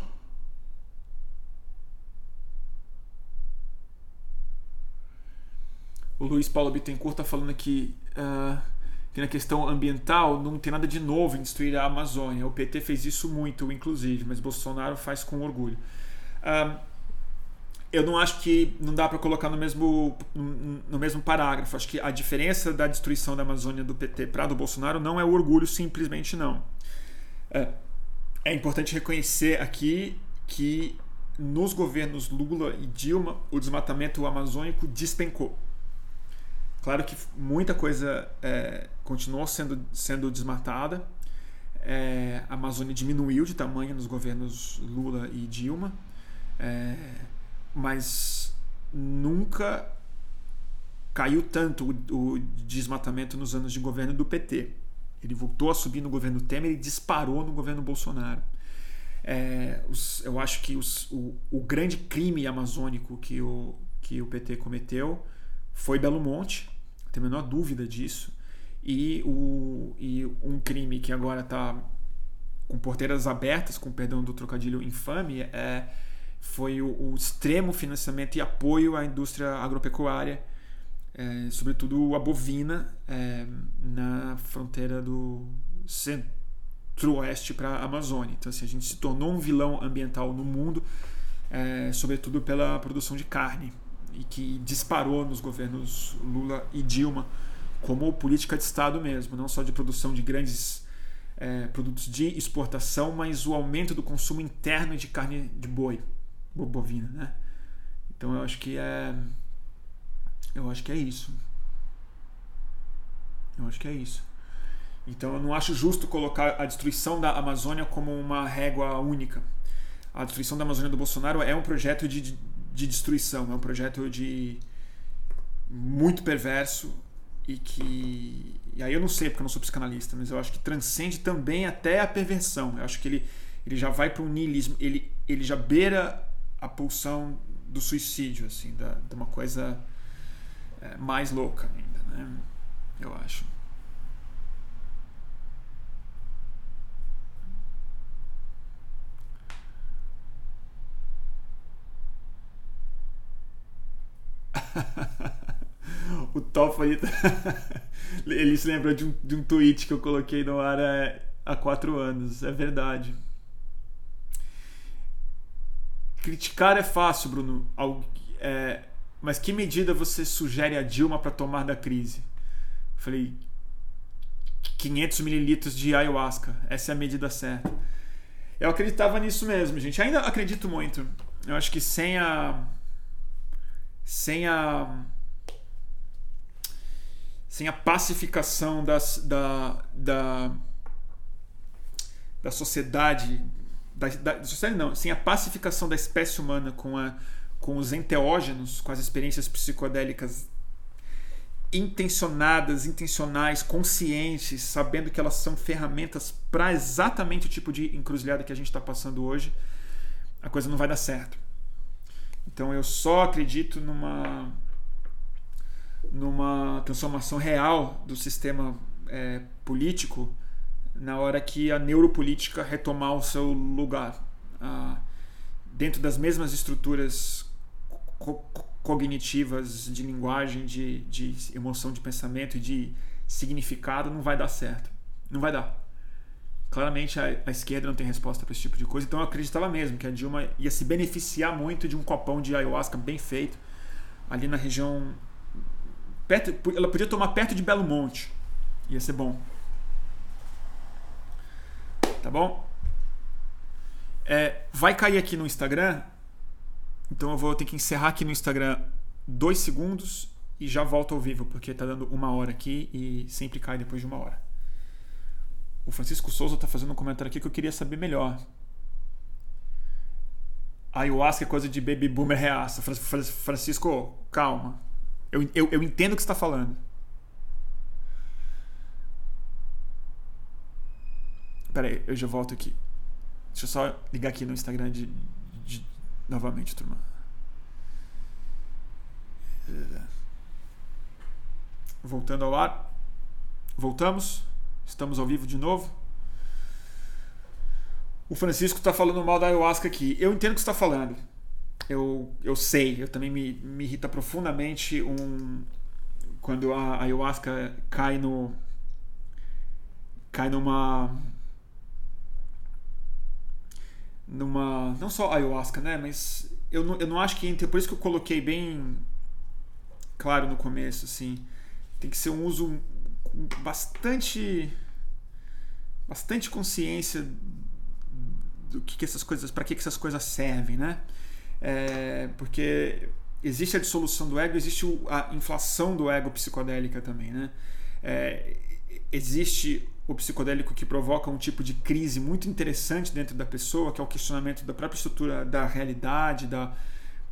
O Luiz Paulo Bittencourt tá falando aqui uh, que na questão ambiental não tem nada de novo em destruir a Amazônia. O PT fez isso muito, inclusive, mas Bolsonaro faz com orgulho. Uh, eu não acho que não dá para colocar no mesmo, no mesmo parágrafo. Acho que a diferença da destruição da Amazônia do PT para do Bolsonaro não é o orgulho, simplesmente não. É, é importante reconhecer aqui que nos governos Lula e Dilma o desmatamento amazônico despencou. Claro que muita coisa é, continuou sendo, sendo desmatada. É, a Amazônia diminuiu de tamanho nos governos Lula e Dilma. É, mas nunca caiu tanto o, o, desmatamento nos anos de governo do PT. Ele voltou a subir no governo Temer e disparou no governo Bolsonaro. É, os, eu acho que os, o, o, grande crime amazônico que o, que o PT cometeu foi Belo Monte, não tem a menor dúvida disso. E, o, e um crime que agora está com porteiras abertas, com perdão do trocadilho infame, é, foi o, o extremo financiamento e apoio à indústria agropecuária, é, sobretudo a bovina, é, na fronteira do centro-oeste para a Amazônia. Então, assim, a gente se tornou um vilão ambiental no mundo, é, sobretudo pela produção de carne, e que disparou nos governos Lula e Dilma como política de Estado mesmo, não só de produção de grandes é, produtos de exportação, mas o aumento do consumo interno de carne de boi, bovina, né? Então eu acho que é, eu acho que é isso. Eu acho que é isso. Então eu não acho justo colocar a destruição da Amazônia como uma régua única. A destruição da Amazônia do Bolsonaro é um projeto de, de destruição, é um projeto de muito perverso e que e aí eu não sei porque eu não sou psicanalista, mas eu acho que transcende também até a perversão. Eu acho que ele ele já vai para o niilismo, ele ele já beira a pulsão do suicídio assim, da de uma coisa é, mais louca ainda, né? Eu acho. o Toffoli ele se lembrou de um, de um tweet que eu coloquei no ar há quatro anos. É verdade. Criticar é fácil, Bruno. É, mas que medida você sugere a Dilma para tomar da crise? falei, 500 mililitros de ayahuasca. Essa é a medida certa. Eu acreditava nisso mesmo, gente. Ainda acredito muito. Eu acho que sem a. Sem a sem a pacificação das, da, da, da sociedade, da, da, sociedade não, sem a pacificação da espécie humana com, a, com os enteógenos, com as experiências psicodélicas intencionadas, intencionais, conscientes, sabendo que elas são ferramentas para exatamente o tipo de encruzilhada que a gente está passando hoje, a coisa não vai dar certo. Então eu só acredito numa numa transformação real do sistema é, político na hora que a neuropolítica retomar o seu lugar ah, dentro das mesmas estruturas co cognitivas de linguagem, de, de emoção, de pensamento e de significado, não vai dar certo. Não vai dar. Claramente a, a esquerda não tem resposta para esse tipo de coisa, então eu acreditava mesmo que a Dilma ia se beneficiar muito de um copão de ayahuasca bem feito ali na região Perto, ela podia tomar perto de Belo Monte. Ia ser bom. Tá bom? É, vai cair aqui no Instagram. Então eu vou ter que encerrar aqui no Instagram dois segundos e já volto ao vivo, porque tá dando uma hora aqui e sempre cai depois de uma hora. O Francisco Souza tá fazendo um comentário aqui que eu queria saber melhor. Ayahuasca é coisa de baby boomer reaça. Francisco, calma. Eu, eu, eu entendo o que você está falando. Pera aí, eu já volto aqui. Deixa eu só ligar aqui no Instagram de, de novamente, turma. Voltando ao ar. Voltamos. Estamos ao vivo de novo. O Francisco está falando mal da ayahuasca aqui. Eu entendo o que você está falando eu, eu sei, eu também me, me irrita profundamente um, quando a ayahuasca cai no. cai numa. Numa. não só ayahuasca, né? Mas eu não, eu não acho que. Por isso que eu coloquei bem claro no começo, assim. Tem que ser um uso bastante. bastante consciência do que, que essas coisas. para que, que essas coisas servem, né? É, porque existe a dissolução do ego, existe a inflação do ego psicodélica também, né? É, existe o psicodélico que provoca um tipo de crise muito interessante dentro da pessoa, que é o questionamento da própria estrutura da realidade, da,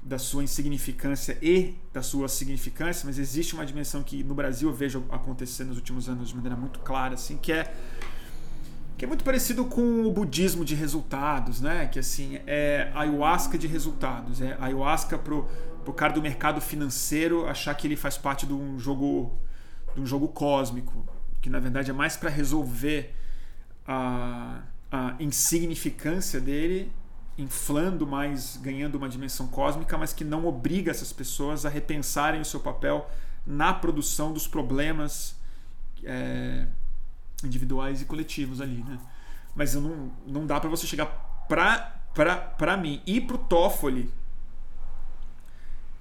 da sua insignificância e da sua significância, mas existe uma dimensão que no Brasil eu vejo acontecer nos últimos anos de maneira muito clara, assim, que é que é muito parecido com o budismo de resultados, né? Que assim é ayahuasca de resultados, é ayahuasca pro pro cara do mercado financeiro achar que ele faz parte de um jogo de um jogo cósmico, que na verdade é mais para resolver a, a insignificância dele, inflando mais, ganhando uma dimensão cósmica, mas que não obriga essas pessoas a repensarem o seu papel na produção dos problemas é, individuais e coletivos ali, né? Mas não, não dá para você chegar pra, pra, pra mim e pro Toffoli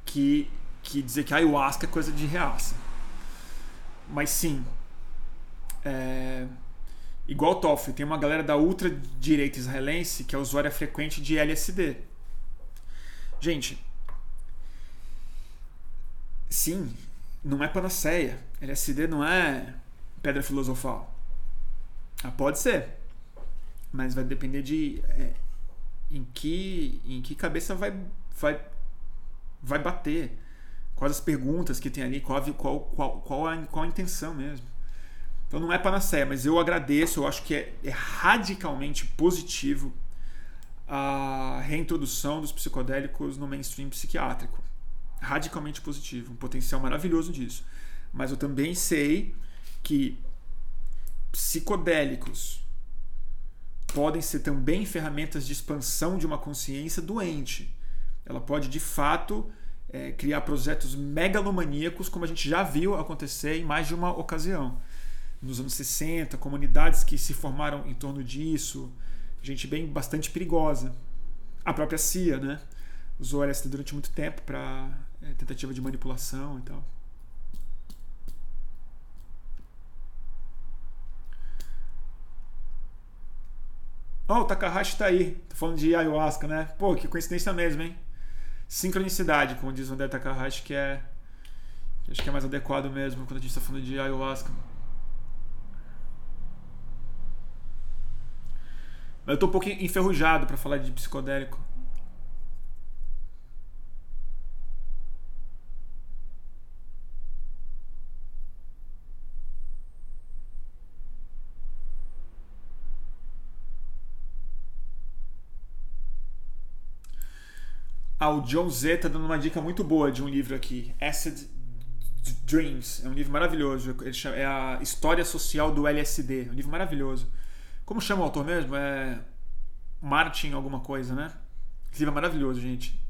que, que dizer que ayahuasca é coisa de reaça. Mas sim, é, igual o Toffoli, tem uma galera da ultra-direita israelense que é usuária frequente de LSD. Gente, sim, não é panaceia. LSD não é pedra filosofal. Ah, pode ser, mas vai depender de é, em que em que cabeça vai vai vai bater, quais as perguntas que tem ali, qual qual qual qual a, qual a intenção mesmo. Então não é panaceia, mas eu agradeço, eu acho que é, é radicalmente positivo a reintrodução dos psicodélicos no mainstream psiquiátrico. Radicalmente positivo, um potencial maravilhoso disso. Mas eu também sei que psicodélicos podem ser também ferramentas de expansão de uma consciência doente. Ela pode, de fato, é, criar projetos megalomaníacos, como a gente já viu acontecer em mais de uma ocasião. Nos anos 60, comunidades que se formaram em torno disso, gente bem bastante perigosa. A própria CIA, né? Usou LSD durante muito tempo para é, tentativa de manipulação e tal. Oh, o Takahashi tá aí. Tô falando de ayahuasca, né? Pô, que coincidência mesmo, hein? Sincronicidade, como diz o André Takahashi, que é. Acho que é mais adequado mesmo quando a gente está falando de ayahuasca. Eu tô um pouco enferrujado para falar de psicodélico. Ah, o John Z tá dando uma dica muito boa de um livro aqui. Acid Dreams. É um livro maravilhoso. Chama, é a História Social do LSD. É um livro maravilhoso. Como chama o autor mesmo? É Martin alguma coisa, né? Esse livro é maravilhoso, gente.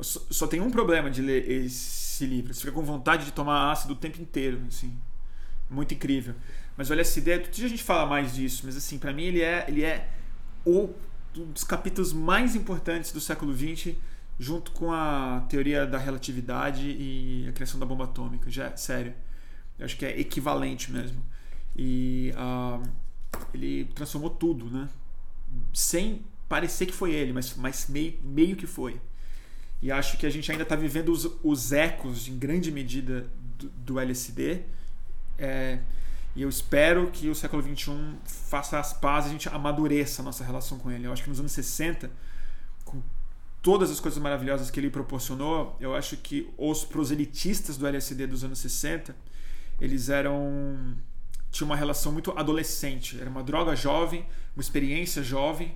Só, só, tem um problema de ler esse livro. Você fica com vontade de tomar ácido o tempo inteiro, assim. Muito incrível. Mas o LSD, todo dia a gente fala mais disso, mas assim, para mim ele é, ele é o, um dos capítulos mais importantes do século XX junto com a teoria da relatividade e a criação da bomba atômica. Já, sério. Eu acho que é equivalente mesmo. E uh, ele transformou tudo, né? Sem parecer que foi ele, mas, mas meio, meio que foi. E acho que a gente ainda está vivendo os, os, ecos, em grande medida, do, do LSD. É, e eu espero que o século XXI faça as pazes, a gente amadureça a nossa relação com ele. Eu acho que nos anos 60, com todas as coisas maravilhosas que ele proporcionou, eu acho que os proselitistas do LSD dos anos 60, eles eram tinham uma relação muito adolescente, era uma droga jovem, uma experiência jovem,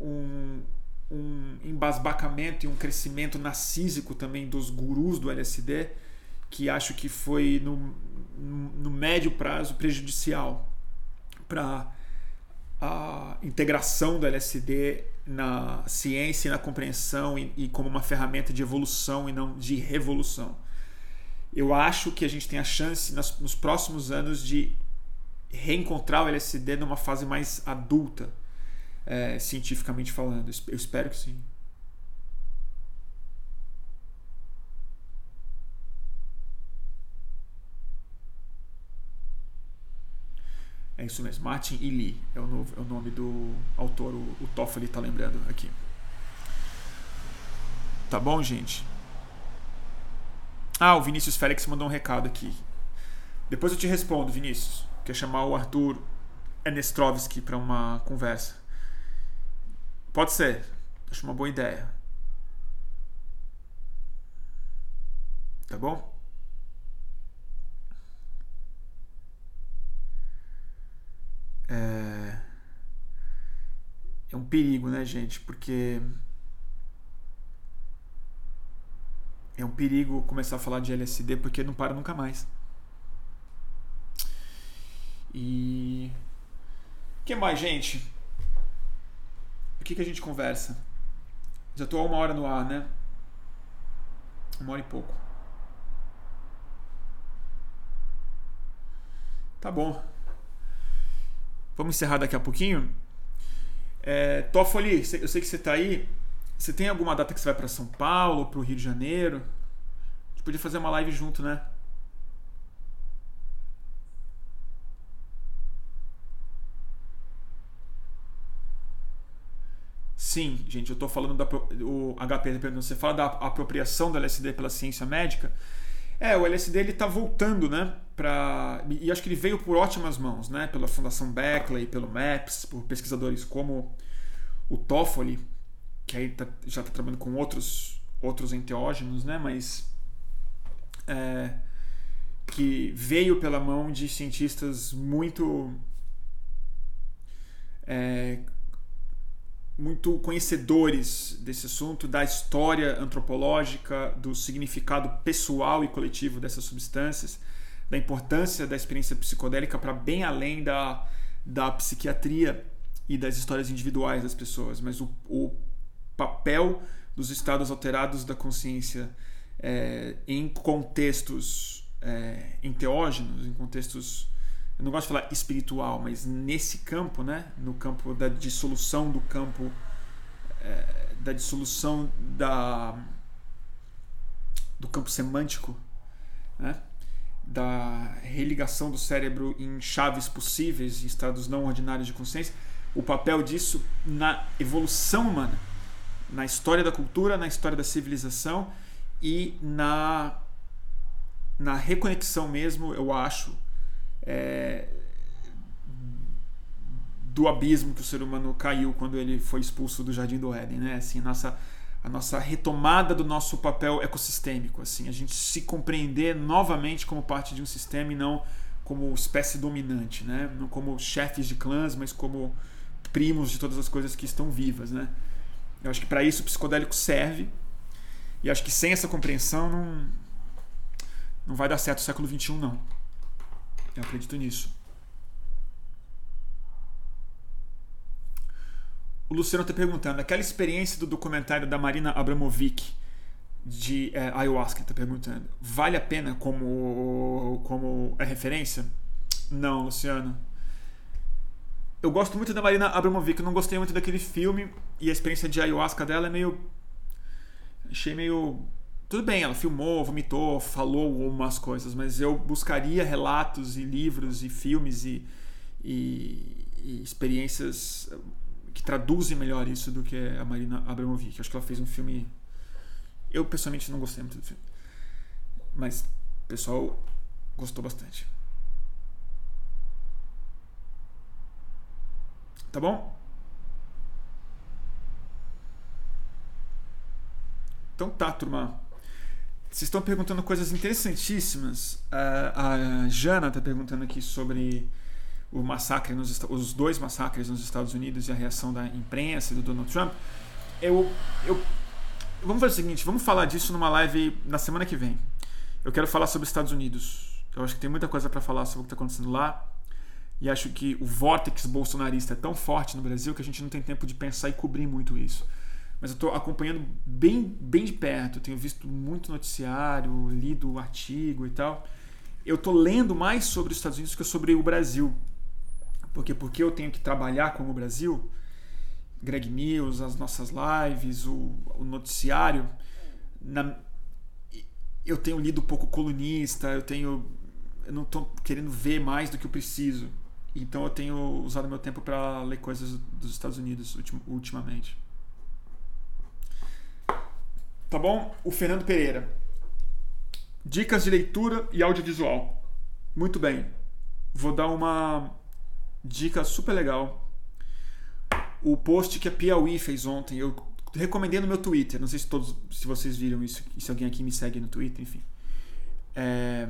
um, um embasbacamento e um crescimento narcísico também dos gurus do LSD, que acho que foi no, no médio prazo prejudicial para a integração do LSD na ciência e na compreensão e, e, como uma ferramenta de evolução e não de revolução. Eu acho que a gente tem a chance nos próximos anos de reencontrar o LSD numa fase mais adulta, é, cientificamente falando. Eu espero que sim. É isso mesmo, Martin e Lee é o, novo, é o nome do autor, o, o Toffoli está lembrando aqui. Tá bom, gente? Ah, o Vinícius Félix mandou um recado aqui. Depois eu te respondo, Vinícius. Quer chamar o Arthur Enestrovski para uma conversa. Pode ser. Acho uma boa ideia. Tá bom? é, é um perigo, né, gente? Porque é um perigo começar a falar de LSD porque não para nunca mais. E. O que mais, gente? O que, que a gente conversa? Já estou há uma hora no ar, né? Uma hora e pouco. Tá bom. Vamos encerrar daqui a pouquinho. É, Toffoli, eu sei que você está aí. Você tem alguma data que você vai para São Paulo, para o Rio de Janeiro? A gente podia fazer uma live junto, né? Sim, gente, eu estou falando da. O HP você fala da apropriação do LSD pela ciência médica. É, o LSD ele está voltando, né? Pra, e acho que ele veio por ótimas mãos, né? Pela Fundação Beckley, pelo MAPS, por pesquisadores como o Toffoli, que aí tá, já está trabalhando com outros, outros enteógenos, né? Mas é, que veio pela mão de cientistas muito é, muito conhecedores desse assunto, da história antropológica, do significado pessoal e coletivo dessas substâncias, da importância da experiência psicodélica para bem além da, da psiquiatria e das histórias individuais das pessoas, mas o, o papel dos estados alterados da consciência é, em contextos é, enteógenos, em contextos eu não gosto de falar espiritual, mas nesse campo, né, no campo da dissolução do campo é, da dissolução da do campo semântico, né, da religação do cérebro em chaves possíveis, em estados não ordinários de consciência, o papel disso na evolução humana, na história da cultura, na história da civilização e na na reconexão mesmo, eu acho, é, do abismo que o ser humano caiu quando ele foi expulso do jardim do Éden, né? Assim, nossa a nossa retomada do nosso papel ecossistêmico, assim, a gente se compreender novamente como parte de um sistema e não como espécie dominante, né? Não como chefes de clãs, mas como primos de todas as coisas que estão vivas, né? Eu acho que para isso o psicodélico serve. E acho que sem essa compreensão não não vai dar certo o século XXI, não. Eu acredito nisso. O Luciano está perguntando: aquela experiência do documentário da Marina Abramovic de é, ayahuasca, está perguntando, vale a pena como, como é referência? Não, Luciano. Eu gosto muito da Marina Abramovic, eu não gostei muito daquele filme e a experiência de ayahuasca dela é meio. Achei meio tudo bem, ela filmou, vomitou, falou umas coisas, mas eu buscaria relatos e livros e filmes e, e, e experiências que traduzem melhor isso do que a Marina Abramovic. Acho que ela fez um filme. Eu pessoalmente não gostei muito do filme, mas o pessoal gostou bastante. Tá bom? Então tá, turma. Vocês estão perguntando coisas interessantíssimas. A, Jana está perguntando aqui sobre o massacre nos, os dois massacres nos Estados Unidos e a reação da imprensa e do Donald Trump. Eu, eu, vamos fazer o seguinte, vamos falar disso numa live na semana que vem. Eu quero falar sobre os Estados Unidos. Eu acho que tem muita coisa para falar sobre o que está acontecendo lá. E acho que o vórtice bolsonarista é tão forte no Brasil que a gente não tem tempo de pensar e cobrir muito isso mas eu estou acompanhando bem, bem de perto. Eu tenho visto muito noticiário, lido artigo e tal. Eu estou lendo mais sobre os Estados Unidos que sobre o Brasil. Porque porque eu tenho que trabalhar com o Brasil, Greg News, as nossas lives, o, o noticiário, na, eu tenho lido pouco colunista, eu tenho eu não estou querendo ver mais do que eu preciso. Então eu tenho usado meu tempo para ler coisas dos Estados Unidos ultimamente. Tá bom? O Fernando Pereira. Dicas de leitura e audiovisual. Muito bem. Vou dar uma dica super legal. O post que a Piauí fez ontem, eu recomendei no meu Twitter. Não sei se todos, se vocês viram isso, se alguém aqui me segue no Twitter, enfim. É,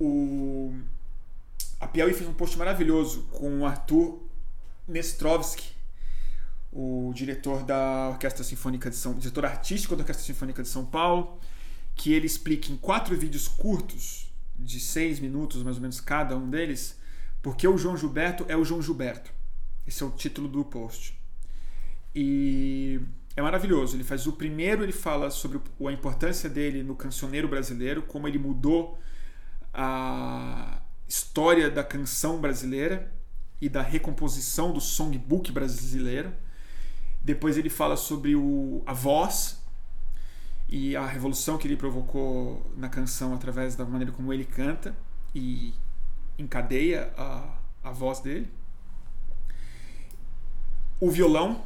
o, a Piauí fez um post maravilhoso com o Arthur Nestrovski o diretor da Orquestra Sinfônica de São diretor artístico da Orquestra Sinfônica de São Paulo, que ele explica em quatro vídeos curtos, de seis minutos mais ou menos cada um deles, porque o João Gilberto é o João Gilberto. Esse é o título do post. E é maravilhoso. Ele faz o primeiro, ele fala sobre a importância dele no cancioneiro brasileiro, como ele mudou a história da canção brasileira e da recomposição do songbook brasileiro. Depois ele fala sobre o, a voz e a revolução que ele provocou na canção através da maneira como ele canta e encadeia a, a voz dele. O violão.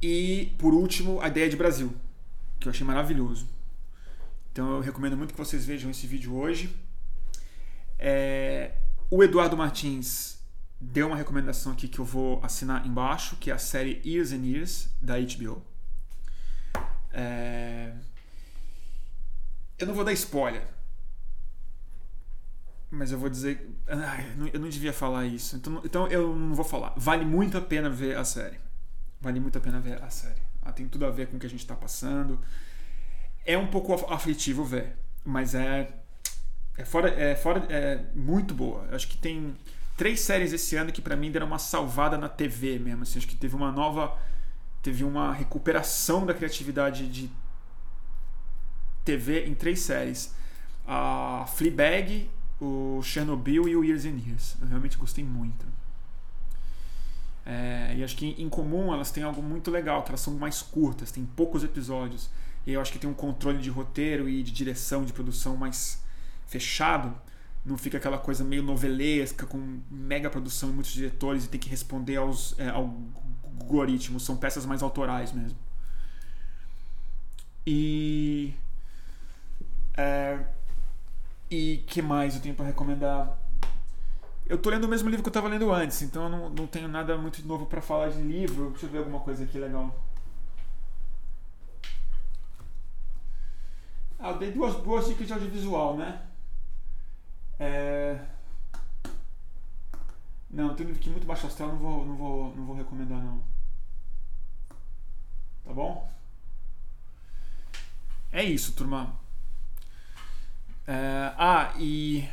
E, por último, a ideia de Brasil, que eu achei maravilhoso. Então eu recomendo muito que vocês vejam esse vídeo hoje. É, o Eduardo Martins deu uma recomendação aqui que eu vou assinar embaixo, que é a série Years and Years da HBO. É... Eu não vou dar spoiler, mas eu vou dizer. Ai, eu não devia falar isso, então, então eu não vou falar. Vale muito a pena ver a série. Vale muito a pena ver a série. Ela tem tudo a ver com o que a gente está passando. É um pouco aflitivo ver, mas é é fora, é fora, é muito boa. Eu acho que tem três séries esse ano que para mim deram uma salvada na TV mesmo. Assim, acho que teve uma nova, teve uma recuperação da criatividade de TV em três séries: a Fleabag, o Chernobyl e o Years and Years. Eu realmente gostei muito. É, e acho que em comum elas têm algo muito legal, que elas são mais curtas, tem poucos episódios. E eu acho que tem um controle de roteiro e de direção, de produção mais fechado, não fica aquela coisa meio novelesca, com mega produção e muitos diretores e tem que responder aos é, algoritmos. São peças mais autorais mesmo. E. É, e que mais eu tenho para recomendar? Eu tô lendo o mesmo livro que eu estava lendo antes, então eu não, não tenho nada muito novo para falar de livro. Deixa eu ver alguma coisa aqui legal. Ah, eu dei duas, duas dicas de audiovisual, né? É... Não, tem um livro que muito baixo astral, não vou, não vou, não vou recomendar não. Tá bom? É isso, turma. É... Ah, e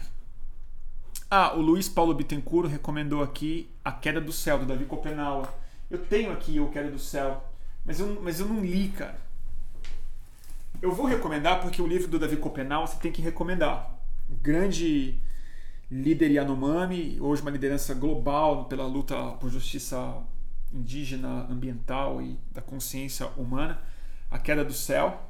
ah, o Luiz Paulo Bittencourt recomendou aqui A Queda do Céu, do Davi Copenaua. Eu tenho aqui O Queda do Céu, mas eu, mas eu não li, cara. Eu vou recomendar porque o livro do Davi Copenaua você tem que recomendar grande líder Yanomami, hoje uma liderança global pela luta por justiça indígena, ambiental e da consciência humana, A Queda do Céu.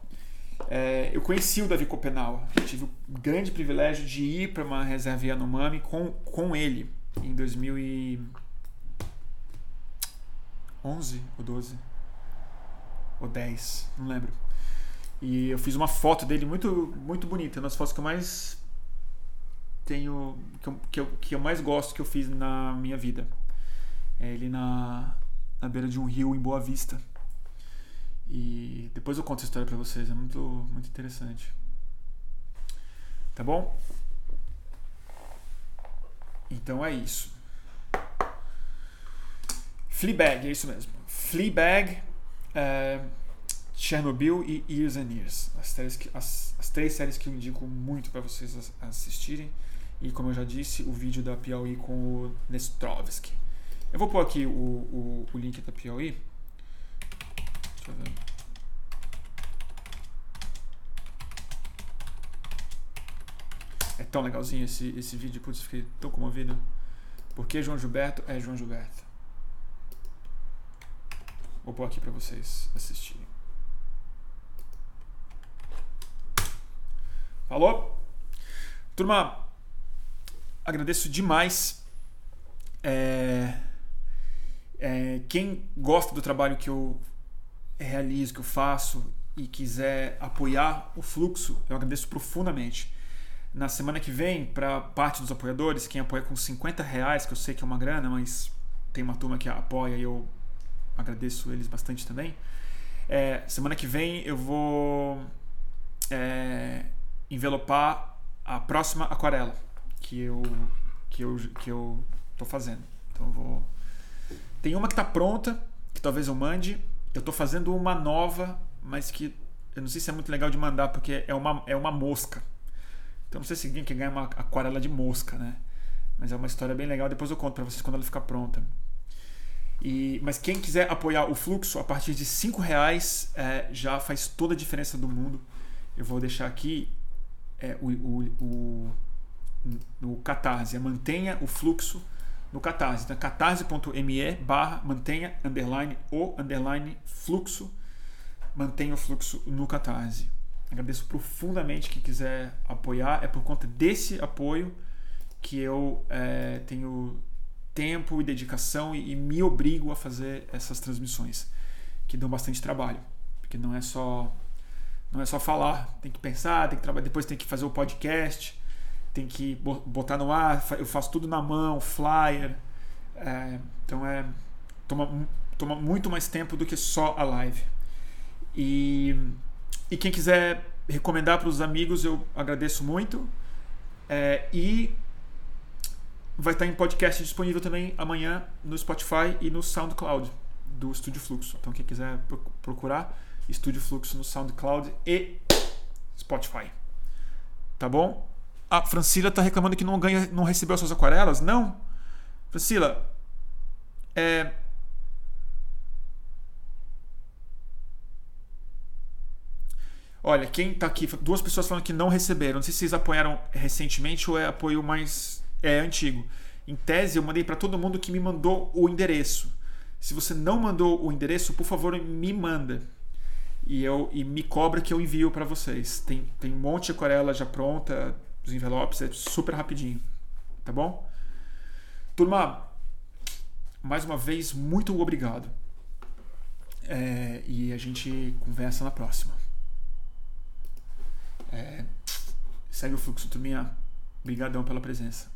É, eu conheci o Davi Copenau, tive o grande privilégio de ir para uma reserva Yanomami com, com ele em 2011 ou 12 ou 10, não lembro. E eu fiz uma foto dele muito muito bonita, uma das fotos que eu mais tenho que eu, que eu, que eu mais gosto que eu fiz na minha vida. É ele na, na beira de um rio em Boa Vista. E depois eu conto a história para vocês, é muito, muito interessante. Tá bom? Então é isso. Fleabag, é isso mesmo. Fleabag, é, Chernobyl e Years and Years. As, três, as, as três séries que eu indico muito para vocês assistirem. E como eu já disse, o vídeo da Piauí com o Nestrovski. Eu vou pôr aqui o, o, o link da Piauí. Deixa eu ver. É tão legalzinho esse, esse vídeo, putz, fiquei tão comovido. Porque João Gilberto é João Gilberto. Vou pôr aqui para vocês assistirem. Falou? Turma, agradeço demais. É, é, quem gosta do trabalho que eu realizo, que eu faço e quiser apoiar o fluxo, eu agradeço profundamente. Na semana que vem, para parte dos apoiadores, quem apoia com 50 reais, que eu sei que é uma grana, mas tem uma turma que apoia e eu agradeço eles bastante também. É, semana que vem eu vou é, envelopar a próxima aquarela que eu que eu que eu tô fazendo. Então vou Tem uma que está pronta, que talvez eu mande. Eu estou fazendo uma nova, mas que eu não sei se é muito legal de mandar, porque é uma, é uma mosca. Então não sei se alguém quer ganhar uma aquarela de mosca, né? Mas é uma história bem legal. Depois eu conto para vocês quando ela ficar pronta. E, mas quem quiser apoiar o fluxo a partir de cinco reais é, já faz toda a diferença do mundo. Eu vou deixar aqui é, o, o, o, no Catarse. Mantenha o fluxo no Catarse. Então, catarse.me barra mantenha underline o underline fluxo. Mantenha o fluxo no Catarse. Agradeço profundamente quem quiser apoiar. É por conta desse apoio que eu é, tenho tempo e dedicação e, e, me obrigo a fazer essas transmissões que dão bastante trabalho, porque não é só não é só falar, tem que pensar, tem que trabalhar, depois tem que fazer o podcast, tem que botar no ar, eu faço tudo na mão, flyer, é, então é toma, toma muito mais tempo do que só a live. E, e quem quiser recomendar para os amigos, eu agradeço muito. É, e vai estar em podcast disponível também amanhã no Spotify e no SoundCloud do Estúdio Fluxo. Então quem quiser procurar Estúdio Fluxo no SoundCloud e Spotify. Tá bom? A Francila está reclamando que não ganha, não recebeu suas aquarelas? Não. Francila, é Olha, quem está aqui, duas pessoas falando que não receberam. Não sei se vocês apoiaram recentemente ou é apoio mais é antigo. Em tese, eu mandei para todo mundo que me mandou o endereço. Se você não mandou o endereço, por favor, me manda. E, eu, e me cobra que eu envio para vocês. Tem, tem um monte de aquarela já pronta, os envelopes, é super rapidinho. Tá bom? Turma, mais uma vez, muito obrigado. É, e a gente conversa na próxima. É, segue o fluxo, turminha. Obrigadão pela presença.